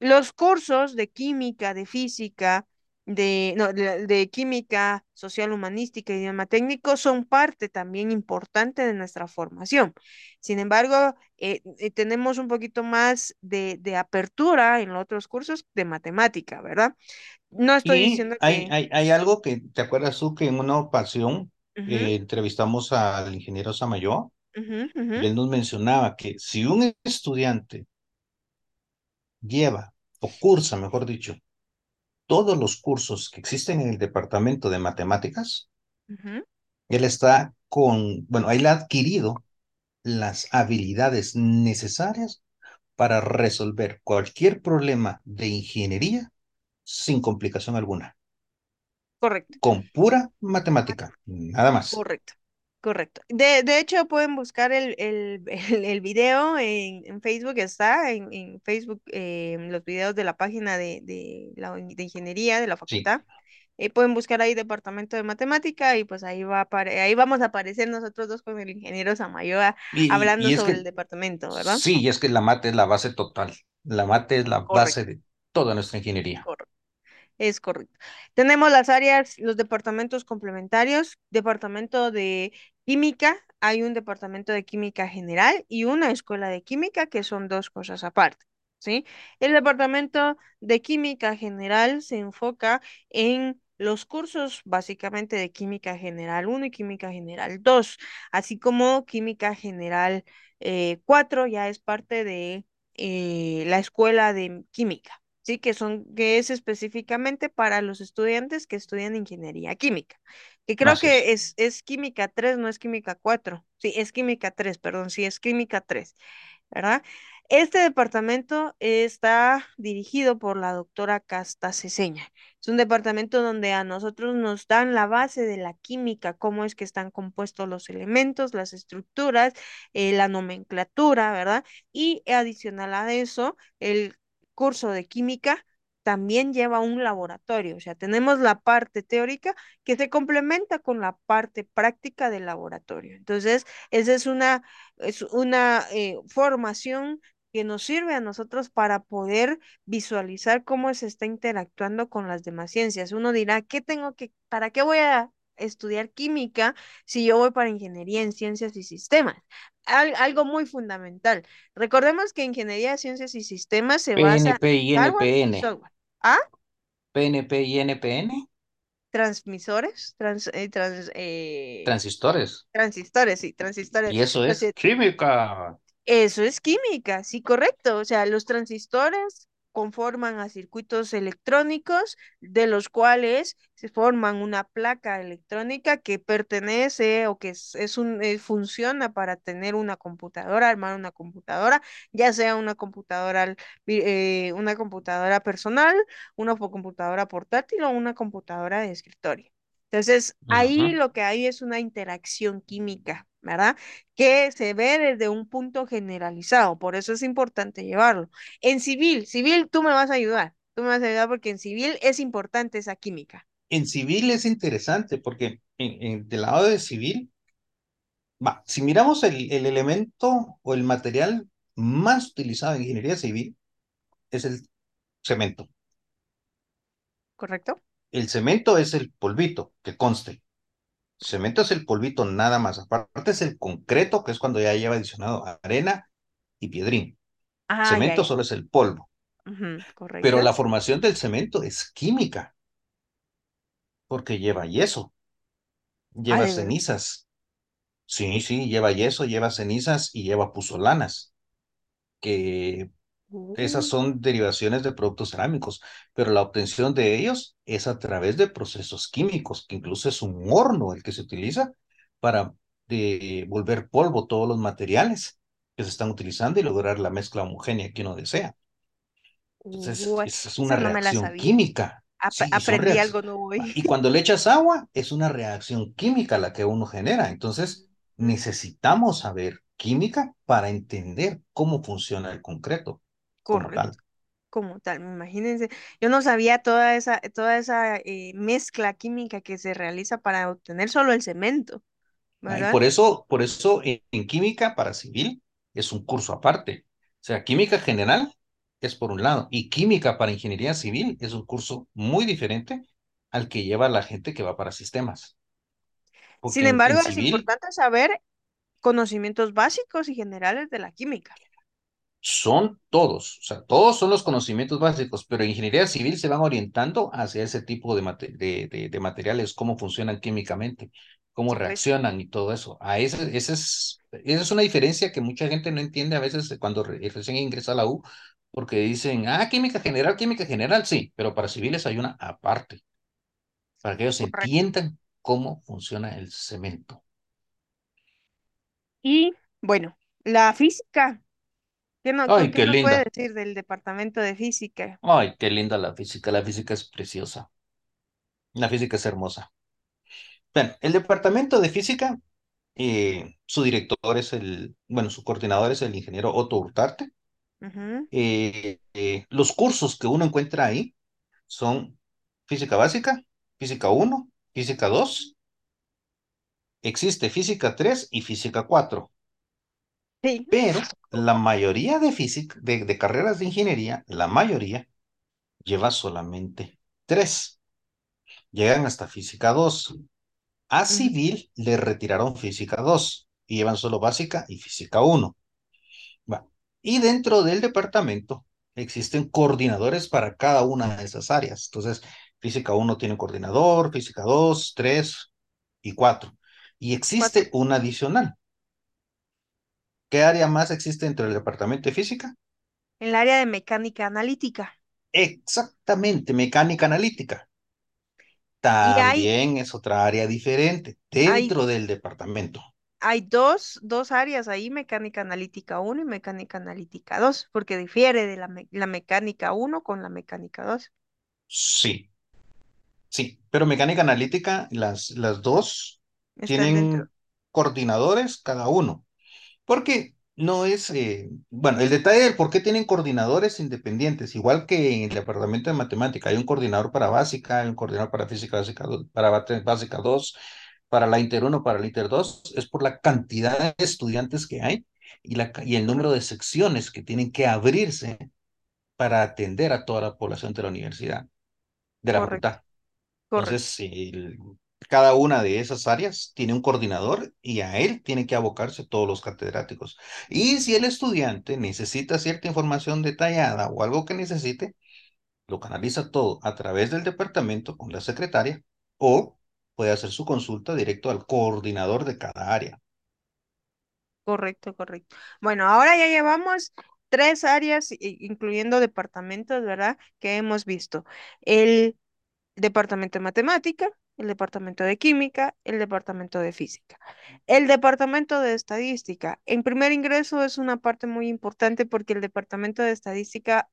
Los cursos de química, de física, de, no, de, de química social humanística y idioma técnico son parte también importante de nuestra formación. Sin embargo, eh, eh, tenemos un poquito más de, de apertura en los otros cursos de matemática, ¿verdad? No estoy Y diciendo hay, que... hay, hay algo que, ¿te acuerdas tú que en una ocasión eh, entrevistamos al ingeniero Samayoa y él nos mencionaba que si un estudiante lleva o cursa, mejor dicho, todos los cursos que existen en el departamento de matemáticas, él está con, bueno, él ha adquirido las habilidades necesarias para resolver cualquier problema de ingeniería sin complicación alguna, Correcto. con pura matemática, nada más. Correcto, correcto. De, de hecho, pueden buscar el, el, [laughs] el, el video en, en Facebook, está en, en Facebook, eh, los videos de la página de, de la de ingeniería de la Sí. facultad. Eh, pueden buscar ahí departamento de matemática y pues ahí va ahí vamos a aparecer nosotros dos con el ingeniero Samayoa Y, hablando y sobre el departamento, ¿verdad? sí, y es que la mate es la base total. La mate es la base de toda nuestra ingeniería. correcto. Es correcto. Tenemos las áreas, los departamentos complementarios, departamento de química, hay un departamento de química general y una escuela de química, que son dos cosas aparte, ¿sí? El departamento de química general se enfoca en los cursos básicamente de química general uno y química general 2, así como química general eh, 4 ya es parte de eh, la escuela de química. Sí, que son, que es específicamente para los estudiantes que estudian ingeniería química, que creo que es, es química 3 no es química cuatro Sí, es química tres perdón, sí, es química tres ¿verdad? Este departamento está dirigido por la doctora Casta Ceseña. Es un departamento donde a nosotros nos dan la base de la química, cómo es que están compuestos los elementos, las estructuras, eh, la nomenclatura, ¿verdad? Y adicional a eso, el curso de química también lleva un laboratorio, o sea, tenemos la parte teórica que se complementa con la parte práctica del laboratorio. Entonces, esa es una, es una eh, formación que nos sirve a nosotros para poder visualizar cómo se está interactuando con las demás ciencias. Uno dirá, ¿qué tengo que, para qué voy a estudiar química si yo voy para ingeniería en ciencias y sistemas? algo muy fundamental. Recordemos que ingeniería de ciencias y sistemas se basa PNP y NPN. software. ¿Ah? PNP y NPN. Transmisores, trans, eh, trans, eh, Transistores. transistores, sí, transistores. Y eso es Entonces, química. eso es química, sí, correcto. O sea, los transistores conforman a circuitos electrónicos, de los cuales se forman una placa electrónica que pertenece o que es, es un, eh, funciona para tener una computadora, armar una computadora, ya sea una computadora, eh, una computadora personal, una computadora portátil o una computadora de escritorio. Entonces, ahí lo que hay es una interacción química, ¿verdad? Que se ve desde un punto generalizado, por eso es importante llevarlo. En civil, civil, tú me vas a ayudar, tú me vas a ayudar porque en civil es importante esa química. En civil es interesante porque en, en- del lado de civil, va, si miramos el, el elemento o el material más utilizado en ingeniería civil, es el cemento. ¿correcto? El cemento es el polvito, que conste. Cemento es el polvito nada más. Aparte es el concreto, que es cuando ya lleva adicionado arena y piedrín. Ah, Cemento ya. solo es el polvo. Ujú, Pero la formación del cemento es química, porque lleva yeso, Ah, lleva cenizas. Sí, sí, lleva yeso, lleva cenizas y lleva puzolanas, que esas son derivaciones de productos cerámicos, pero la obtención de ellos es a través de procesos químicos, que incluso es un horno el que se utiliza para eh, volver polvo todos los materiales que se están utilizando y lograr la mezcla homogénea que uno desea. Entonces, es, una no reacción química, Ap- sí, aprendí algo nuevo hoy. Y cuando le echas agua, es una reacción química la que uno genera. Entonces, Mm, necesitamos saber química para entender cómo funciona el concreto como Correcto, tal. como tal, imagínense. Yo no sabía toda esa, toda esa eh, mezcla química que se realiza para obtener solo el cemento, Ah, por eso, por eso en, en química para civil es un curso aparte. O sea, química general es por un lado y química para ingeniería civil es un curso muy diferente al que lleva la gente que va para sistemas. Sin Porque embargo, es importante saber conocimientos básicos y generales de la química. Son todos, o sea, todos son los conocimientos básicos, pero en ingeniería civil se van orientando hacia ese tipo de, mate- de, de- de materiales, cómo funcionan químicamente, cómo reaccionan y todo eso. A ese, ese es, esa es una diferencia que mucha gente no entiende a veces cuando re- recién ingresa a la U, porque dicen, ah, química general, química general, sí, pero para civiles hay una aparte, para que ellos correcto. entiendan cómo funciona el cemento. Y bueno, la física. ¿Qué, no, qué, Ay, qué qué nos puede linda. decir del departamento de física? Ay, qué linda la física. La física es preciosa. La física es hermosa. Bien, el departamento de física, eh, su director es el, bueno, su coordinador es el ingeniero Otto Urtarte. Ujú, Eh, eh, los cursos que uno encuentra ahí son física básica, física uno, física 2, existe física 3 y física 4, Sí, pero la mayoría de física, de, de carreras de ingeniería, la mayoría lleva solamente 3, llegan hasta física 2. A civil le retiraron física 2 y llevan solo básica y física 1. Va. Y dentro del departamento existen coordinadores para cada una de esas áreas. Entonces, física 1 tiene coordinador, física 2, 3 y 4. Y cuatro. existe un adicional. ¿Qué área más existe dentro del departamento de física? En el área de mecánica analítica. Exactamente, mecánica analítica. Hay, También es otra área diferente hay, dentro del departamento. hay dos, dos áreas ahí, mecánica analítica 1 y mecánica analítica 2, porque difiere de la, la mecánica 1 con la mecánica 2. Sí, sí, pero mecánica analítica, las, las dos Están dentro. tienen coordinadores cada uno, porque no es, eh, bueno, el detalle del por qué tienen coordinadores independientes, igual que en el departamento de matemática, hay un coordinador para básica, hay un coordinador para física básica, para básica 2, para la Inter 1, para la Inter 2, es por la cantidad de estudiantes que hay y, la, y el número de secciones que tienen que abrirse para atender a toda la población de la universidad, de la Correcto, facultad. correcto, Entonces, el- cada una de esas áreas tiene un coordinador y a él tienen que abocarse todos los catedráticos. Y si el estudiante necesita cierta información detallada o algo que necesite, lo canaliza todo a través del departamento con la secretaria o puede hacer su consulta directo al coordinador de cada área. correcto, correcto. Bueno, ahora ya llevamos tres áreas, incluyendo departamentos, ¿verdad? Que hemos visto. El departamento de matemática, el departamento de química, el departamento de física. El departamento de estadística, en primer ingreso es una parte muy importante porque el departamento de estadística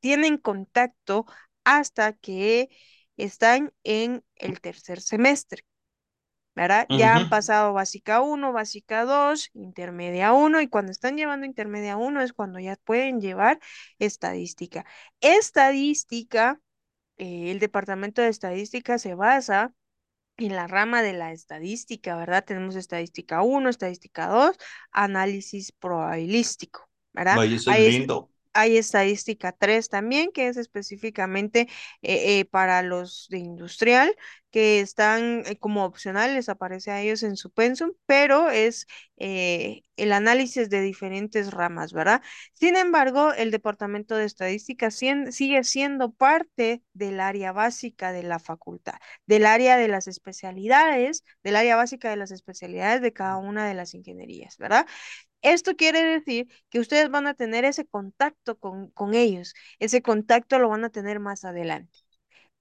tienen contacto hasta que están en el tercer semestre. ¿verdad? Ya han pasado básica uno básica 2 intermedia uno y cuando están llevando intermedia uno es cuando ya pueden llevar estadística. Estadística, eh, el departamento de estadística se basa en la rama de la estadística, ¿verdad? Tenemos estadística uno estadística 2 análisis probabilístico, ¿verdad? Vaya, eso es Hay, es- lindo. Hay estadística 3 también, que es específicamente eh, eh, para los de industrial, que están eh, como opcionales, aparece a ellos en su pensum, pero es el análisis de diferentes ramas, ¿verdad? Sin embargo, el departamento de estadística sigue siendo parte del área básica de la facultad del área de las especialidades, del área básica de las especialidades de cada una de las ingenierías, ¿verdad? Esto quiere decir que ustedes van a tener ese contacto con, con ellos, ese contacto lo van a tener más adelante.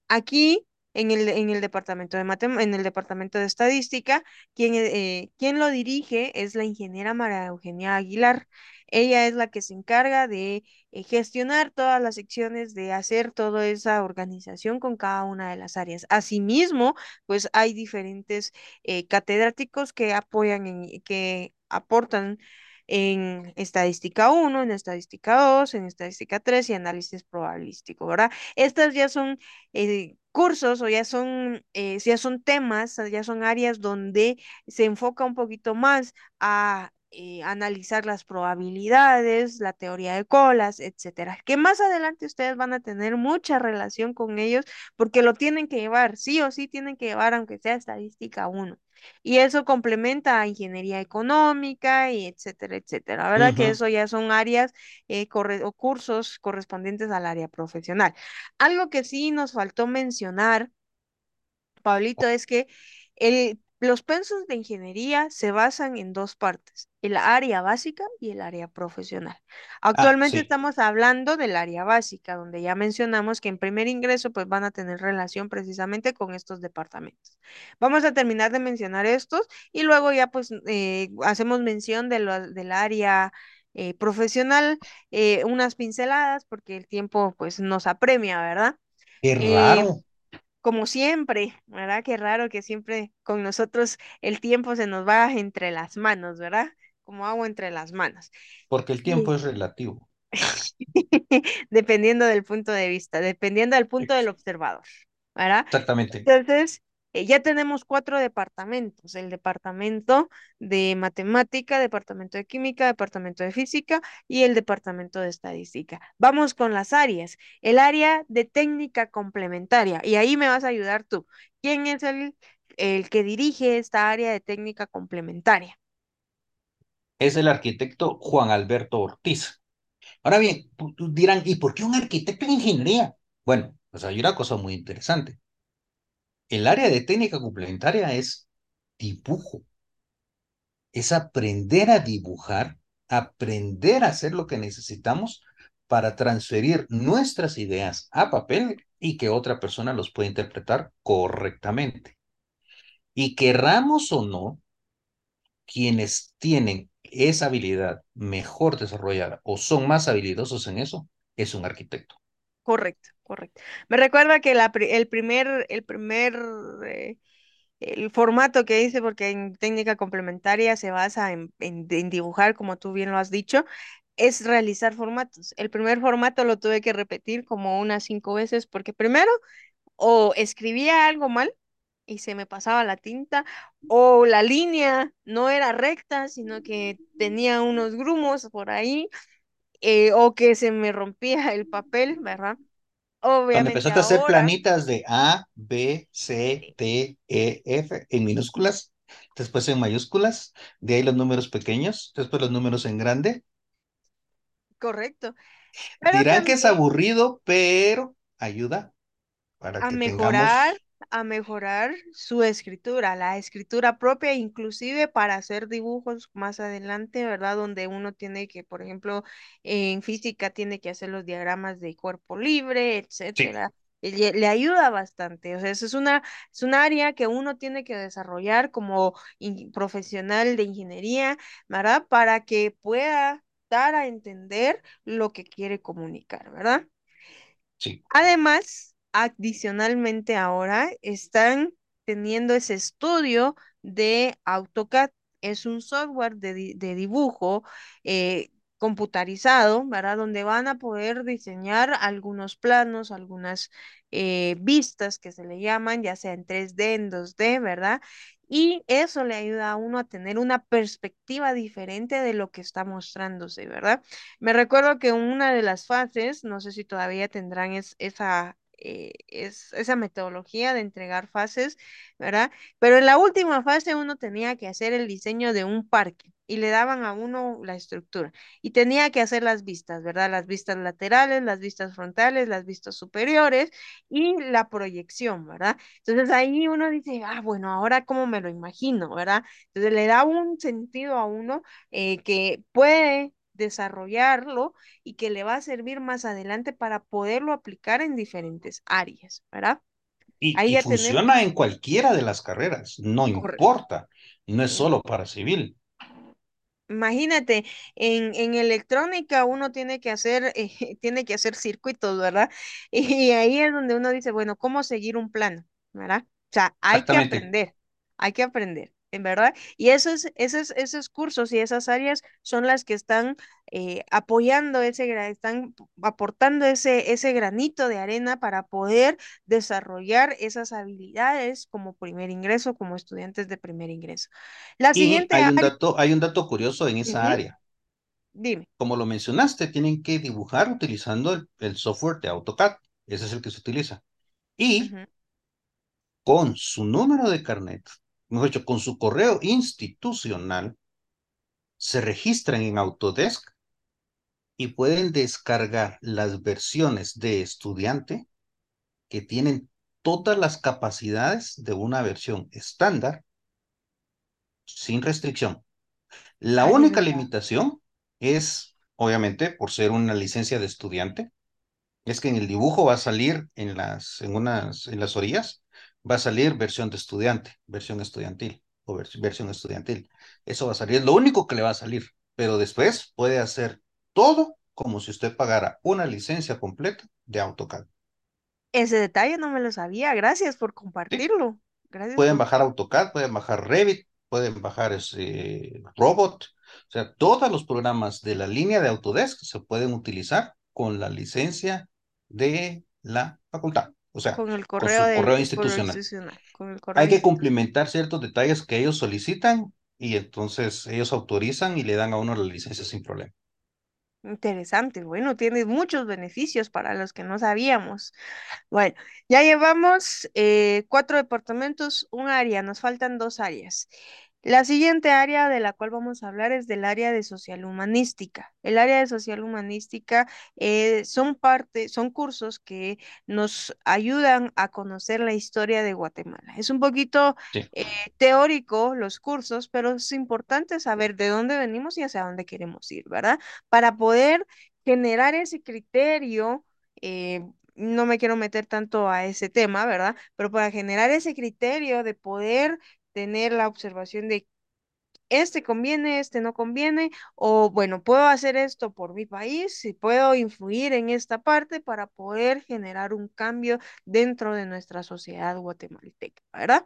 Aquí, en el, en el departamento de matem- en el departamento de estadística, quien, eh, quien lo dirige es la ingeniera María Eugenia Aguilar. Ella es la que se encarga de eh, gestionar todas las secciones, de hacer toda esa organización con cada una de las áreas. Asimismo, pues hay diferentes eh, catedráticos que apoyan, en, que aportan en estadística uno en estadística 2 en estadística 3 y análisis probabilístico, ¿verdad? Estas ya son eh, cursos o ya son, eh, ya son temas, ya son áreas donde se enfoca un poquito más a eh, analizar las probabilidades, la teoría de colas, etcétera. Que más adelante ustedes van a tener mucha relación con ellos porque lo tienen que llevar, sí o sí tienen que llevar, aunque sea estadística uno. Y eso complementa a ingeniería económica y etcétera, etcétera. ¿Verdad? Que eso ya son áreas eh, o cursos correspondientes al área profesional. Algo que sí nos faltó mencionar, Pablito, es que el, los pensos de ingeniería se basan en dos partes, el área básica y el área profesional. Ah, Actualmente sí. estamos hablando del área básica, donde ya mencionamos que en primer ingreso pues van a tener relación precisamente con estos departamentos. Vamos a terminar de mencionar estos y luego ya pues eh, hacemos mención de lo- del área eh, profesional, eh, unas pinceladas porque el tiempo pues nos apremia, ¿verdad? Qué raro, como siempre, ¿verdad? Qué raro que siempre con nosotros el tiempo se nos va entre las manos, ¿verdad? Como agua entre las manos. porque el tiempo Y es relativo. [laughs] dependiendo del punto de vista, dependiendo del punto del observador, ¿verdad? Exactamente. Entonces, eh, ya tenemos cuatro departamentos, el departamento de matemática, departamento de química, departamento de física y el departamento de estadística. Vamos con las áreas. El área de técnica complementaria, y ahí me vas a ayudar tú. ¿Quién es el, el que dirige esta área de técnica complementaria? Es el arquitecto Juan Alberto Ortiz. Ahora bien, dirán, ¿y por qué un arquitecto en ingeniería? Bueno, pues hay una cosa muy interesante. El área de técnica complementaria es dibujo, es aprender a dibujar, aprender a hacer lo que necesitamos para transferir nuestras ideas a papel y que otra persona los pueda interpretar correctamente. Y querramos o no, quienes tienen esa habilidad mejor desarrollada o son más habilidosos en eso, es un arquitecto. Correcto, correcto. Me recuerda que el primer, el primer eh, el formato que hice, porque en técnica complementaria se basa en, en, en, dibujar, como tú bien lo has dicho, es realizar formatos. El primer formato lo tuve que repetir como unas cinco veces, porque primero o escribía algo mal y se me pasaba la tinta, o la línea no era recta, sino que tenía unos grumos por ahí, eh, o que se me rompía el papel, ¿verdad? Cuando empezaste a hacer planitas de A, B, C, D, E, F en minúsculas, después en mayúsculas, de ahí los números pequeños, después los números en grande, correcto, pero dirán que es aburrido, pero ayuda para a que mejorar, a mejorar su escritura, la escritura propia, inclusive para hacer dibujos más adelante, ¿verdad? Donde uno tiene que, por ejemplo, en física tiene que hacer los diagramas de cuerpo libre, sí, etcétera. y Le, le ayuda bastante, o sea, eso es una, es un área que uno tiene que desarrollar como in- profesional de ingeniería, ¿verdad? Para que pueda dar a entender lo que quiere comunicar, ¿verdad? sí, Además, adicionalmente ahora están teniendo ese estudio de AutoCAD. Es un software de, de dibujo eh, computarizado, ¿verdad? Donde van a poder diseñar algunos planos, algunas eh, vistas que se le llaman, ya sea en 3D, en 2D, ¿verdad? Y eso le ayuda a uno a tener una perspectiva diferente de lo que está mostrándose, ¿verdad? Me recuerdo que una de las fases, no sé si todavía tendrán es- esa, eh, es, esa metodología de entregar fases, ¿verdad? Pero en la última fase uno tenía que hacer el diseño de un parque y le daban a uno la estructura y tenía que hacer las vistas, ¿verdad? Las vistas laterales, las vistas frontales, las vistas superiores y la proyección, ¿verdad? Entonces ahí uno dice, ah, bueno, ahora cómo me lo imagino, ¿verdad? Entonces le da un sentido a uno eh, que puede desarrollarlo y que le va a servir más adelante para poderlo aplicar en diferentes áreas, ¿verdad? y, Ahí y ya tenemos, funciona en cualquiera de las carreras, no correcto. importa, no es solo para civil. Imagínate, en, en electrónica uno tiene que hacer, [laughs] eh, tiene que hacer circuitos, ¿verdad? [laughs] Y ahí es donde uno dice, bueno, ¿cómo seguir un plano? ¿Verdad? O sea, hay que aprender, hay que aprender, en verdad. Y esos, esos, esos cursos y esas áreas son las que están eh, apoyando ese, están aportando ese, ese granito de arena para poder desarrollar esas habilidades como primer ingreso, como estudiantes de primer ingreso. La Y siguiente hay un área, dato, hay un dato curioso en esa área. dime. Como lo mencionaste, tienen que dibujar utilizando el, el software de AutoCAD. Ese es el que se utiliza. Y con su número de carnet, mejor dicho, con su correo institucional, se registran en Autodesk y pueden descargar las versiones de estudiante que tienen todas las capacidades de una versión estándar sin restricción. La única limitación es, obviamente, por ser una licencia de estudiante, es que en el dibujo va a salir en las, en unas, en las orillas, va a salir versión de estudiante, versión estudiantil o vers- versión estudiantil. Eso va a salir, es lo único que le va a salir, pero después puede hacer todo como si usted pagara una licencia completa de AutoCAD. Ese detalle no me lo sabía. Gracias por ¿sí? compartirlo. Gracias Pueden por bajar. AutoCAD, pueden bajar Revit, pueden bajar ese Robot. O sea, todos los programas de la línea de Autodesk se pueden utilizar con la licencia de la facultad, o sea, Con el con correo su correo institucional. institucional. Con el correo Hay que cumplimentar ciertos detalles que ellos solicitan y entonces ellos autorizan y le dan a uno la licencia sin problema. Interesante. Bueno, tiene muchos beneficios para los que no sabíamos. Bueno, ya llevamos eh, cuatro departamentos, un área, nos faltan dos áreas. La siguiente área de la cual vamos a hablar es del área de social humanística. El área de social humanística eh, son parte, son cursos que nos ayudan a conocer la historia de Guatemala. Es un poquito Sí. eh, teórico los cursos, pero es importante saber de dónde venimos y hacia dónde queremos ir, ¿verdad? Para poder generar ese criterio. eh, no me quiero meter tanto a ese tema, ¿verdad? Pero para generar ese criterio de poder tener la observación de este conviene, este no conviene, o bueno, puedo hacer esto por mi país y puedo influir en esta parte para poder generar un cambio dentro de nuestra sociedad guatemalteca, ¿verdad?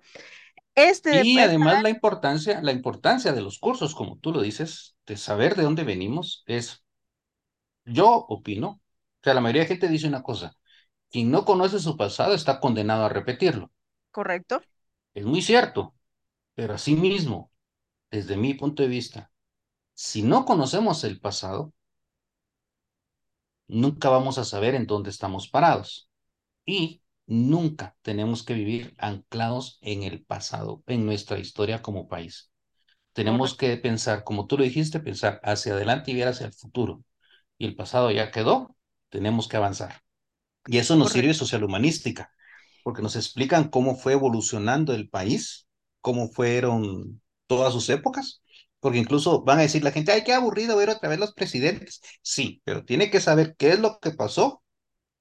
Este, Y además la importancia, la importancia de los cursos, como tú lo dices, de saber de dónde venimos, es, yo opino, o sea, la mayoría de gente dice una cosa, quien no conoce su pasado está condenado a repetirlo. ¿correcto? Es muy cierto, pero asimismo, desde mi punto de vista, si no conocemos el pasado, nunca vamos a saber en dónde estamos parados. Y nunca tenemos que vivir anclados en el pasado, en nuestra historia como país. Tenemos que pensar, como tú lo dijiste, pensar hacia adelante y ver hacia el futuro. Y el pasado ya quedó, tenemos que avanzar. Y eso nos sirve social humanística, porque nos explican cómo fue evolucionando el país, cómo fueron todas sus épocas, porque incluso van a decir la gente, ay, qué aburrido ver otra vez los presidentes. Sí, pero tiene que saber qué es lo que pasó,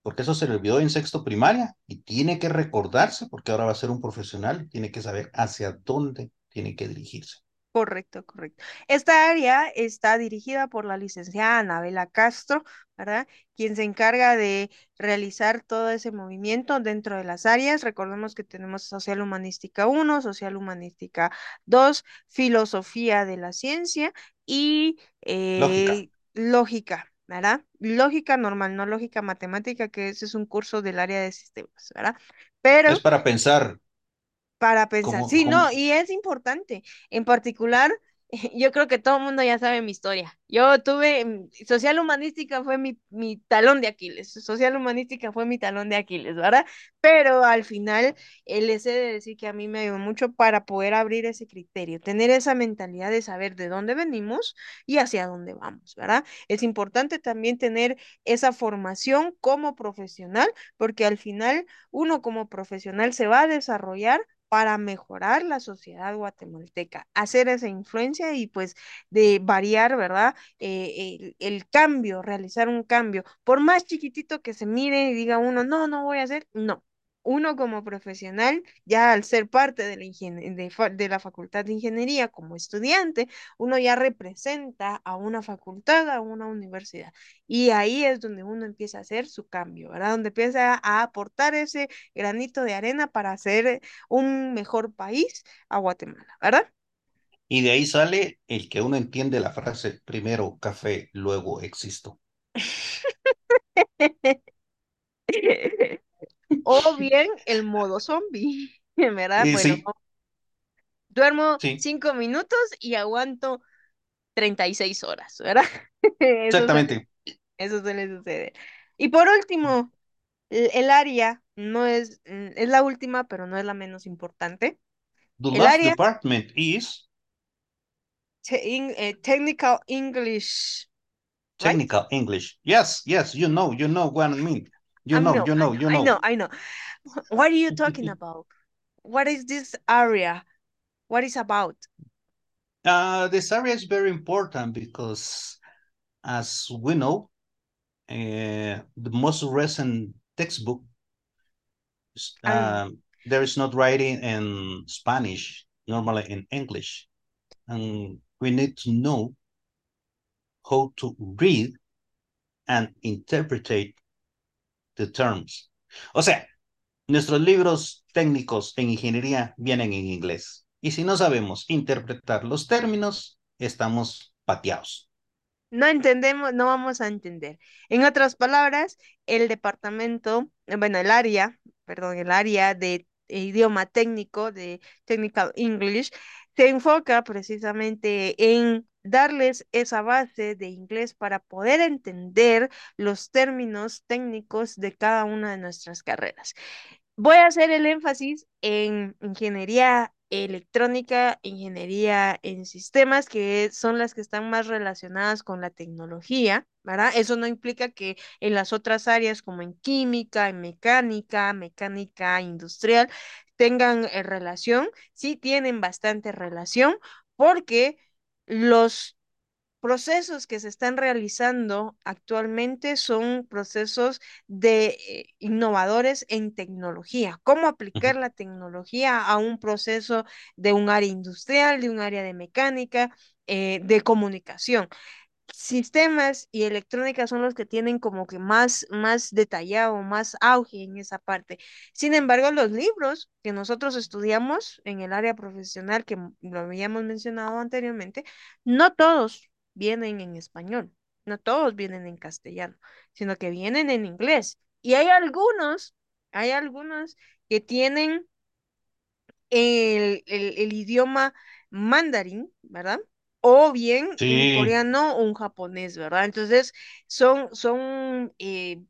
porque eso se le olvidó en sexto primaria y tiene que recordarse, porque ahora va a ser un profesional, tiene que saber hacia dónde tiene que dirigirse. Correcto, correcto. Esta área está dirigida por la licenciada Anabela Castro, ¿verdad? Quien se encarga de realizar todo ese movimiento dentro de las áreas. Recordemos que tenemos Social Humanística 1, Social Humanística 2, Filosofía de la Ciencia y Lógica, eh, Lógica. ¿verdad? Lógica normal, no lógica matemática, que ese es un curso del área de sistemas, ¿verdad? es Pero para pensar para pensar. cómo, Sí, cómo, no, y es importante. En particular, [laughs] yo creo que todo el mundo ya sabe mi historia. Yo tuve, mm, social humanística fue mi, mi talón de Aquiles, social humanística fue mi talón de Aquiles, ¿verdad? Pero al final, les he de decir que a mí me ayudó mucho para poder abrir ese criterio, tener esa mentalidad de saber de dónde venimos y hacia dónde vamos, ¿verdad? Es importante también tener esa formación como profesional, porque al final uno como profesional se va a desarrollar para mejorar la sociedad guatemalteca, hacer esa influencia y pues de variar, ¿verdad? Eh, el, el cambio, realizar un cambio, por más chiquitito que se mire y diga uno, no, no voy a hacer, no. Uno como profesional, ya al ser parte de la, de la facultad de ingeniería como estudiante, uno ya representa a una facultad, a una universidad. Y ahí es donde uno empieza a hacer su cambio, ¿verdad? Donde empieza a aportar ese granito de arena para hacer un mejor país a Guatemala, ¿verdad? y de ahí sale el que uno entiende la frase, primero café, luego existo. [laughs] O bien el modo zombie, [laughs] ¿verdad? Y Bueno, sí, duermo sí, cinco minutos y aguanto 36 horas, ¿verdad? [laughs] Eso suele, exactamente. eso suele suceder. Y por último, el, el área no es, mm, es la última, pero no es la menos importante. The El last área department is in- eh, Technical English, right? technical English. Yes, yes, you know, you know what I mean. You know, know, you know, know, I know. I know. What are you [laughs] talking about? What is this area? What is about? Uh, this area is very important because, as we know, uh, the most recent textbook, Um, uh, there is not writing in Spanish, normally in English. And we need to know how to read and interpret the terms. O sea, nuestros libros técnicos en ingeniería vienen en inglés. Y si no sabemos interpretar los términos, estamos pateados. no entendemos, no vamos a entender. En otras palabras, el departamento, bueno, el área, perdón, el área de idioma técnico, de Technical English, se enfoca precisamente en darles esa base de inglés para poder entender los términos técnicos de cada una de nuestras carreras. Voy a hacer el énfasis en ingeniería electrónica, ingeniería en sistemas, que son las que están más relacionadas con la tecnología, ¿verdad? Eso no implica que en las otras áreas como en química, en mecánica, mecánica industrial, tengan eh, relación, sí tienen bastante relación, porque los procesos que se están realizando actualmente son procesos de eh, innovadores en tecnología. ¿Cómo aplicar la tecnología a un proceso de un área industrial, de un área de mecánica, eh, de comunicación? Sistemas y electrónica son los que tienen como que más, más detallado, más auge en esa parte. Sin embargo, los libros que nosotros estudiamos en el área profesional, que lo habíamos mencionado anteriormente, no todos vienen en español, no todos vienen en castellano, sino que vienen en inglés. Y hay algunos, hay algunos que tienen el, el, el idioma mandarín, ¿verdad? O bien un Sí, coreano o un japonés, ¿verdad? Entonces, son, son eh,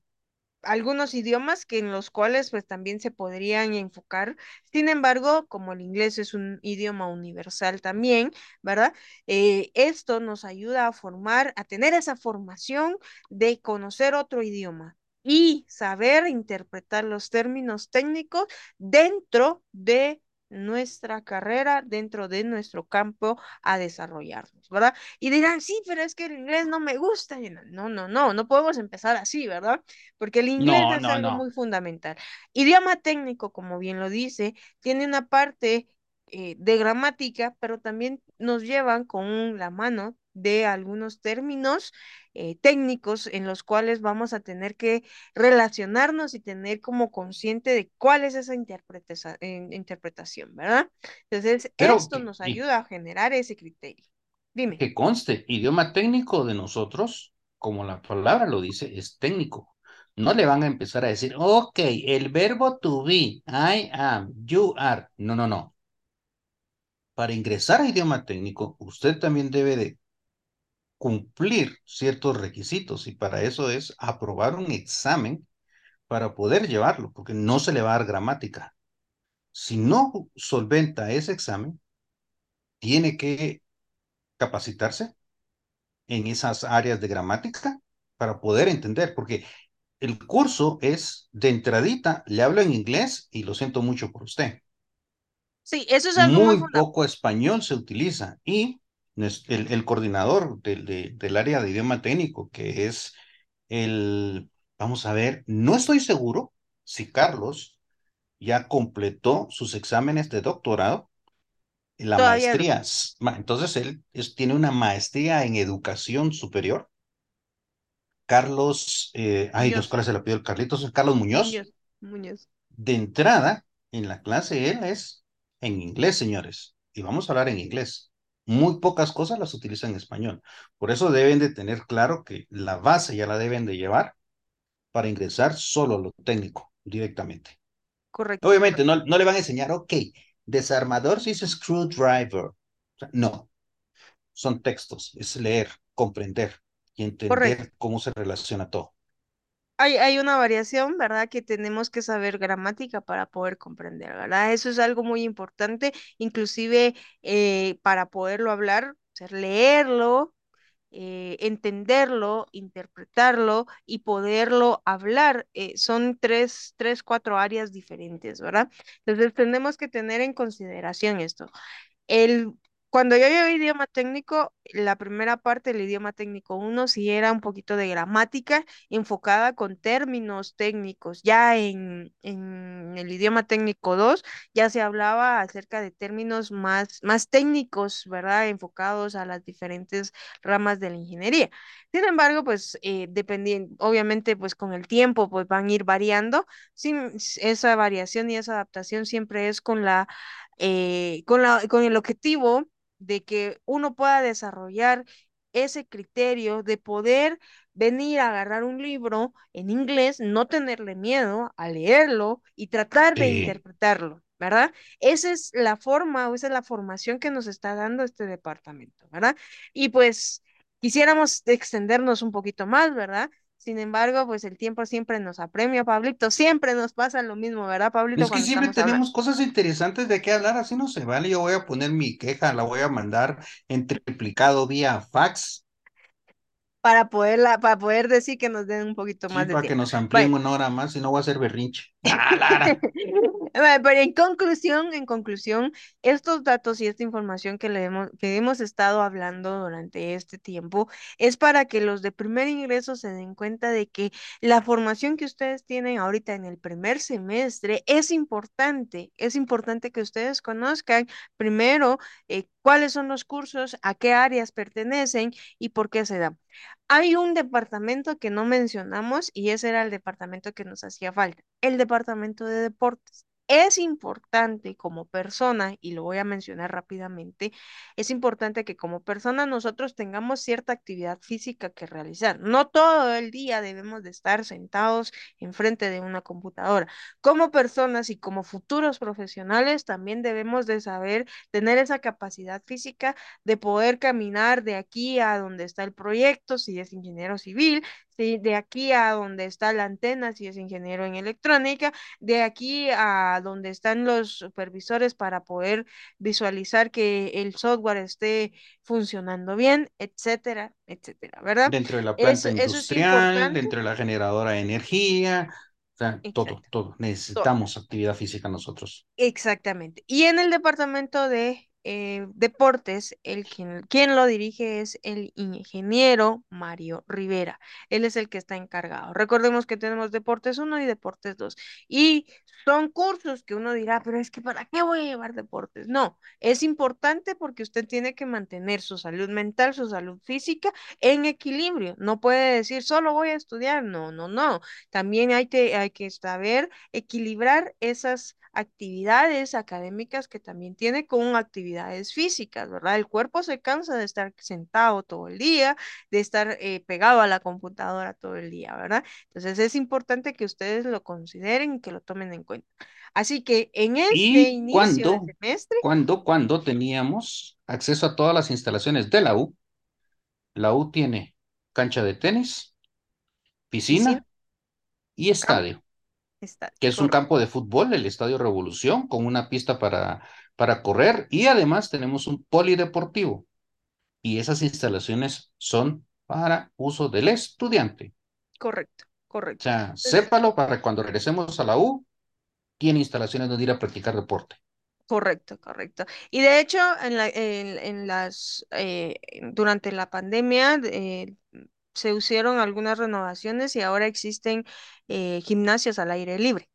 algunos idiomas que en los cuales pues también se podrían enfocar. Sin embargo, como el inglés es un idioma universal también, ¿verdad? Eh, esto nos ayuda a formar, a tener esa formación de conocer otro idioma y saber interpretar los términos técnicos dentro de nuestra carrera, dentro de nuestro campo a desarrollarnos, ¿verdad? Y dirán, sí, pero es que el inglés no me gusta. No, no, no, no, no podemos empezar así, ¿verdad? porque el inglés no, es no, algo no. muy fundamental. Idioma técnico, como bien lo dice, tiene una parte eh, de gramática, pero también nos llevan con la mano de algunos términos eh, técnicos en los cuales vamos a tener que relacionarnos y tener como consciente de cuál es esa interpretaza- eh, interpretación, ¿verdad? Entonces, Pero esto que, nos ayuda a generar ese criterio. Dime. que conste, idioma técnico de nosotros, como la palabra lo dice, es técnico. No le van a empezar a decir, ok, el verbo to be, I am, you are. No, no, no. Para ingresar a idioma técnico, usted también debe de cumplir ciertos requisitos y para eso es aprobar un examen para poder llevarlo, porque no se le va a dar gramática. Si no solventa ese examen, tiene que capacitarse en esas áreas de gramática para poder entender, porque el curso es de entradita, le hablo en inglés y lo siento mucho por usted. Sí, eso es algo muy poco español se utiliza y el, el coordinador del, de- del área de idioma técnico, que es el, vamos a ver, no estoy seguro si Carlos ya completó sus exámenes de doctorado, la Todavía maestría. Entonces él es- tiene una maestría en educación superior. Carlos, eh, ay Dios, ¿cuál es el apellido? Carlitos, Carlos Muñoz. Muñoz, Muñoz. De entrada, en la clase él es en inglés, señores, y vamos a hablar en inglés. Muy pocas cosas las utiliza en español. Por eso deben de tener claro que la base ya la deben de llevar para ingresar solo lo técnico directamente. Correcto, Obviamente no, no le van a enseñar, ok, desarmador se dice screwdriver. O sea, no, son textos, es leer, comprender y Correcto. entender cómo se relaciona todo. Hay, hay una variación, ¿verdad? Que tenemos que saber gramática para poder comprender, ¿verdad? Eso es algo muy importante, inclusive eh, para poderlo hablar, o sea, leerlo, eh, entenderlo, interpretarlo y poderlo hablar. eh, son tres, tres, cuatro áreas diferentes, ¿verdad? Entonces tenemos que tener en consideración esto. El, cuando yo llevé idioma técnico, la primera parte del idioma técnico uno sí era un poquito de gramática enfocada con términos técnicos. Ya en, en el idioma técnico 2 ya se hablaba acerca de términos más, más técnicos, ¿verdad? Enfocados a las diferentes ramas de la ingeniería. Sin embargo, pues eh, dependiendo, obviamente, pues con el tiempo, pues van a ir variando. Sin esa variación y esa adaptación siempre es con la eh, con la, con el objetivo de que uno pueda desarrollar ese criterio de poder venir a agarrar un libro en inglés, no tenerle miedo a leerlo y tratar de interpretarlo, ¿verdad? Esa es la forma o esa es la formación que nos está dando este departamento, ¿verdad? Y pues quisiéramos extendernos un poquito más, ¿verdad? Sin embargo, pues el tiempo siempre nos apremia, Pablito. Siempre nos pasa lo mismo, ¿verdad, Pablito, Es que siempre hablando? tenemos cosas interesantes de qué hablar, así no se vale. Yo voy a poner mi queja, la voy a mandar en triplicado vía fax, para poderla, para poder decir que nos den un poquito sí, más de para que tiempo. nos amplíen una hora más y no voy a hacer berrinche. Ah, [laughs] Pero en conclusión, en conclusión, estos datos y esta información que, le hemos, que hemos estado hablando durante este tiempo es para que los de primer ingreso se den cuenta de que la formación que ustedes tienen ahorita en el primer semestre es importante. Es importante que ustedes conozcan primero eh, cuáles son los cursos, a qué áreas pertenecen y por qué se dan. Hay un departamento que no mencionamos y ese era el departamento que nos hacía falta, el departamento de deportes. Es importante como persona, y lo voy a mencionar rápidamente, es importante que como persona nosotros tengamos cierta actividad física que realizar. No todo el día debemos de estar sentados enfrente de una computadora. Como personas y como futuros profesionales también debemos de saber tener esa capacidad física de poder caminar de aquí a donde está el proyecto, si es ingeniero civil, de aquí a donde está la antena, si es ingeniero en electrónica, de aquí a donde están los supervisores para poder visualizar que el software esté funcionando bien, etcétera, etcétera, ¿verdad? Dentro de la planta Eso, eso es industrial, dentro de la generadora de energía, o sea, todo. todo. Necesitamos actividad física nosotros. Exactamente. Y en el departamento de eh, deportes, el quien, lo dirige es el ingeniero Mario Rivera. Él es el que está encargado. Recordemos que tenemos deportes uno y deportes 2. Y son cursos que uno dirá, pero es que ¿para qué voy a llevar deportes? No, es importante porque usted tiene que mantener su salud mental, su salud física en equilibrio. No puede decir, solo voy a estudiar. No, no, no. También hay que, hay que saber equilibrar esas actividades académicas que también tiene con actividades físicas, ¿verdad? El cuerpo se cansa de estar sentado todo el día, de estar eh, pegado a la computadora todo el día, ¿verdad? Entonces es importante que ustedes lo consideren y que lo tomen en cuenta. Así que en este Y inicio de cuando, semestre, cuando, cuando teníamos acceso a todas las instalaciones de la U, la U tiene cancha de tenis, piscina, piscina y estadio, está que es un campo de fútbol, el Estadio Revolución, con una pista para, para correr y además tenemos un polideportivo y esas instalaciones son para uso del estudiante. correcto, O correcto. sea, Entonces, sépalo para cuando regresemos a la U, tiene instalaciones donde ir a practicar deporte. Correcto, correcto. Y de hecho, en la, en, en las, eh, durante la pandemia eh, se hicieron algunas renovaciones y ahora existen eh, gimnasios al aire libre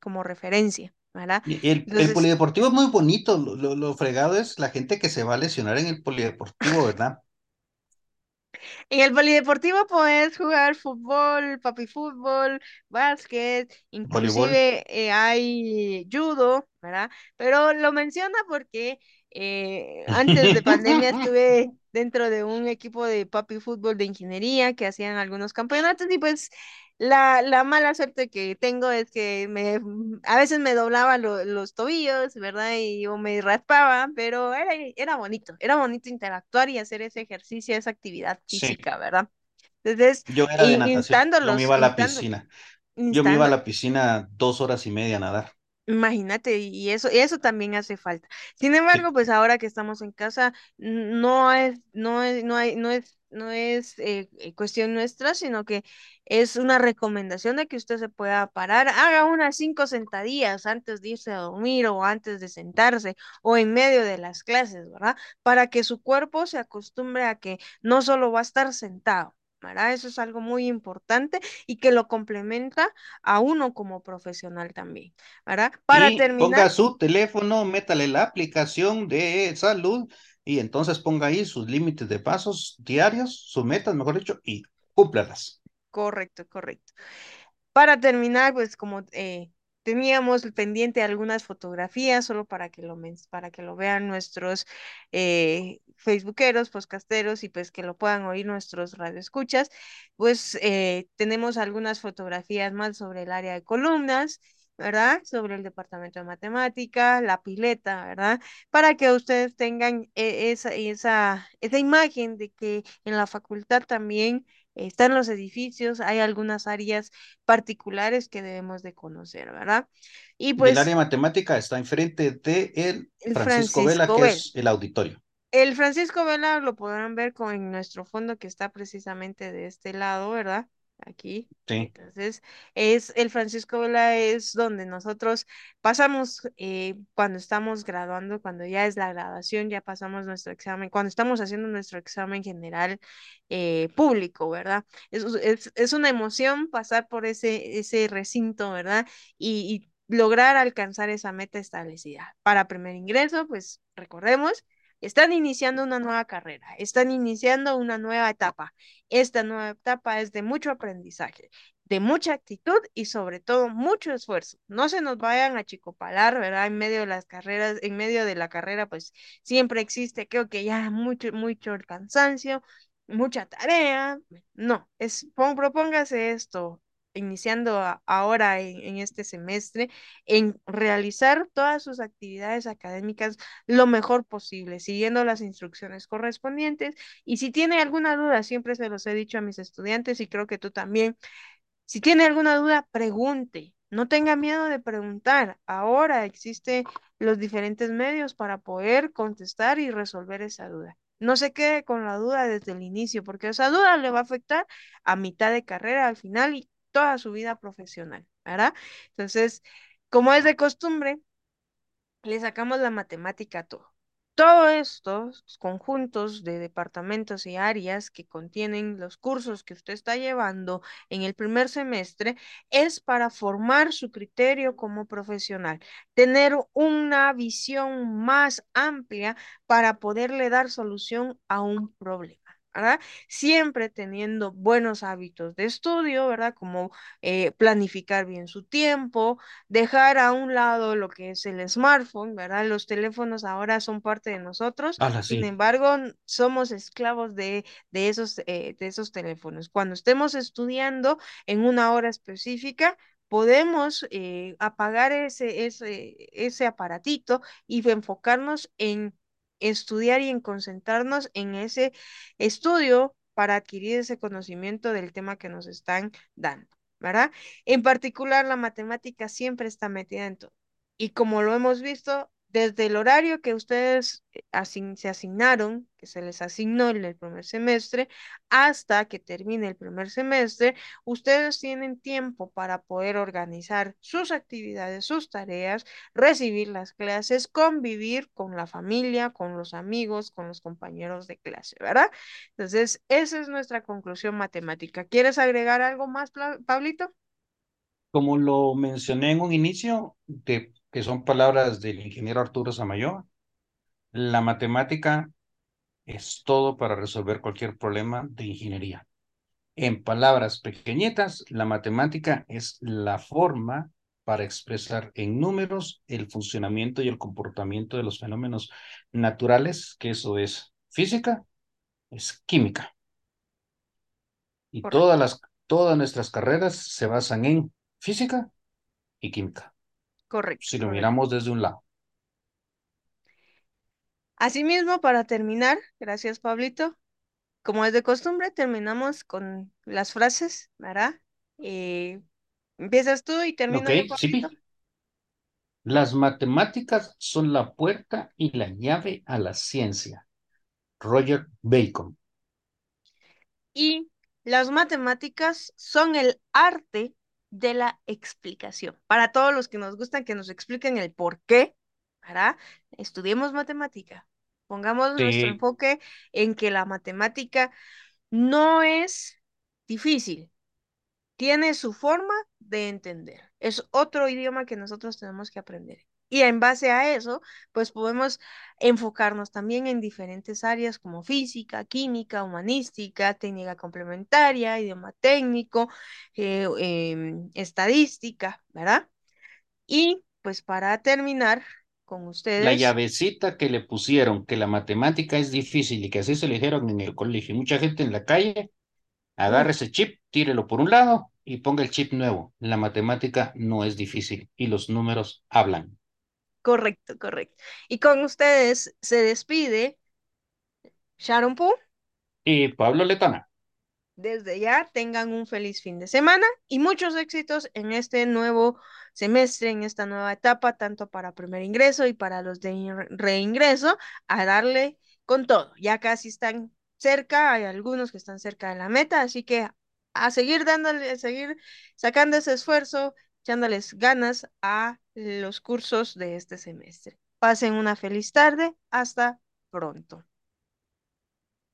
como referencia, ¿verdad? El, el Entonces, polideportivo es muy bonito, lo, lo, lo fregado es la gente que se va a lesionar en el polideportivo, ¿verdad? En el polideportivo puedes jugar fútbol, papi fútbol, básquet, inclusive eh, hay judo, ¿verdad? Pero lo menciona porque eh, [laughs] antes de pandemia estuve dentro de un equipo de papi fútbol de ingeniería que hacían algunos campeonatos y pues la, la mala suerte que tengo es que me, a veces me doblaba lo- los tobillos, ¿verdad? Y yo me raspaba, pero era, era bonito, era bonito interactuar y hacer ese ejercicio, esa actividad Sí, física, ¿verdad? Entonces, yo era de natación, yo me iba a la piscina, yo me iba a la piscina dos horas y media a nadar. Imagínate, y eso, y eso también hace falta. Sin embargo, pues ahora que estamos en casa, no es, no es, no hay, no es, no es eh, eh, cuestión nuestra, sino que es una recomendación de que usted se pueda parar, haga unas cinco sentadillas antes de irse a dormir o antes de sentarse o en medio de las clases, ¿verdad? Para que su cuerpo se acostumbre a que no solo va a estar sentado. ¿Verdad? Eso es algo muy importante y que lo complementa a uno como profesional también. ¿verdad? Para y terminar, ponga su teléfono, métale la aplicación de salud y entonces ponga ahí sus límites de pasos diarios, sus metas, mejor dicho, y cúmplalas. correcto, correcto. Para terminar, pues como eh, teníamos pendiente algunas fotografías, solo para que lo, para que lo vean nuestros eh, facebookeros, podcasteros y pues que lo puedan oír nuestros radioescuchas, pues eh, tenemos algunas fotografías más sobre el área de columnas. ¿verdad? Sobre el departamento de matemática, la pileta, ¿verdad? Para que ustedes tengan eh, esa, esa, esa imagen de que en la facultad también están los edificios, hay algunas áreas particulares que debemos de conocer, ¿verdad? Y Y el área pues matemática está enfrente de el el Francisco Vela, que es el auditorio. El Francisco Vela lo podrán ver con en nuestro fondo que está precisamente de este lado, ¿verdad? Aquí. Sí. Entonces, es el Francisco Vela es donde nosotros pasamos eh, cuando estamos graduando, cuando ya es la graduación, ya pasamos nuestro examen, cuando estamos haciendo nuestro examen general eh, público, ¿verdad? Es, es, es, una emoción pasar por ese, ese recinto, ¿verdad? Y, y lograr alcanzar esa meta establecida. Para primer ingreso, pues recordemos están iniciando una nueva carrera, están iniciando una nueva etapa. Esta nueva etapa es de mucho aprendizaje, de mucha actitud y sobre todo mucho esfuerzo. No se nos vayan a chicopalar, ¿verdad? En medio de las carreras, en medio de la carrera, pues siempre existe, creo que ya mucho, mucho el cansancio, mucha tarea. No, es, propóngase esto, iniciando ahora en, este semestre, en realizar todas sus actividades académicas lo mejor posible, siguiendo las instrucciones correspondientes. Y si tiene alguna duda, siempre se los he dicho a mis estudiantes y creo que tú también, si tiene alguna duda, pregunte. No tenga miedo de preguntar. Ahora existen los diferentes medios para poder contestar y resolver esa duda. No se quede con la duda desde el inicio, porque esa duda le va a afectar a mitad de carrera, al final, y toda su vida profesional, ¿verdad? Entonces, como es de costumbre, le sacamos la matemática a todo. Todos estos conjuntos de departamentos y áreas que contienen los cursos que usted está llevando en el primer semestre es para formar su criterio como profesional, tener una visión más amplia para poderle dar solución a un problema. ¿Verdad? Siempre teniendo buenos hábitos de estudio, ¿verdad? Como eh, planificar bien su tiempo, dejar a un lado lo que es el smartphone, ¿verdad? Los teléfonos ahora son parte de nosotros, Ahora sin sí. embargo, somos esclavos de, de esos, eh, de esos teléfonos. Cuando estemos estudiando en una hora específica, podemos eh, apagar ese, ese, ese aparatito y enfocarnos en estudiar y en concentrarnos en ese estudio para adquirir ese conocimiento del tema que nos están dando, ¿verdad? En particular, la matemática siempre está metida en todo. Y como lo hemos visto, desde el horario que ustedes eh, se asignaron, que se les asignó en el primer semestre, hasta que termine el primer semestre, ustedes tienen tiempo para poder organizar sus actividades, sus tareas, recibir las clases, convivir con la familia, con los amigos, con los compañeros de clase, ¿verdad? Entonces, esa es nuestra conclusión matemática. ¿Quieres agregar algo más, Pablito? Como lo mencioné en un inicio, de, que son palabras del ingeniero Arturo Samayoa, la matemática es todo para resolver cualquier problema de ingeniería. En palabras pequeñitas, la matemática es la forma para expresar en números el funcionamiento y el comportamiento de los fenómenos naturales, que eso es física, es química. Y todas, las, todas nuestras carreras se basan en física y química. Correcto. Si lo miramos desde un lado. Asimismo, para terminar, gracias Pablito, como es de costumbre, terminamos con las frases, ¿verdad? Eh, empiezas tú y Pablito. Sí. Las matemáticas son la puerta y la llave a la ciencia. Roger Bacon. Y las matemáticas son el arte de la explicación. Para todos los que nos gustan que nos expliquen el por qué, ¿verdad? Estudiemos matemática. Pongamos nuestro enfoque en que la matemática no es difícil, tiene su forma de entender. Es otro idioma que nosotros tenemos que aprender. Y en base a eso, pues podemos enfocarnos también en diferentes áreas como física, química, humanística, técnica complementaria, idioma técnico, eh, em, estadística, ¿verdad? Y pues para terminar con ustedes. La llavecita que le pusieron, que la matemática es difícil y que así se le dijeron en el colegio. Mucha gente en la calle agarra ese chip, tírelo por un lado y ponga el chip nuevo. La matemática no es difícil y los números hablan. Correcto, correcto. Y con ustedes se despide Sharon Poo y Pablo Letana. Desde ya tengan un feliz fin de semana y muchos éxitos en este nuevo semestre, en esta nueva etapa, tanto para primer ingreso y para los de reingreso, a darle con todo. Ya casi están cerca, hay algunos que están cerca de la meta, así que a seguir dándole, a seguir sacando ese esfuerzo, echándoles ganas a los cursos de este semestre. Pasen una feliz tarde. Hasta pronto.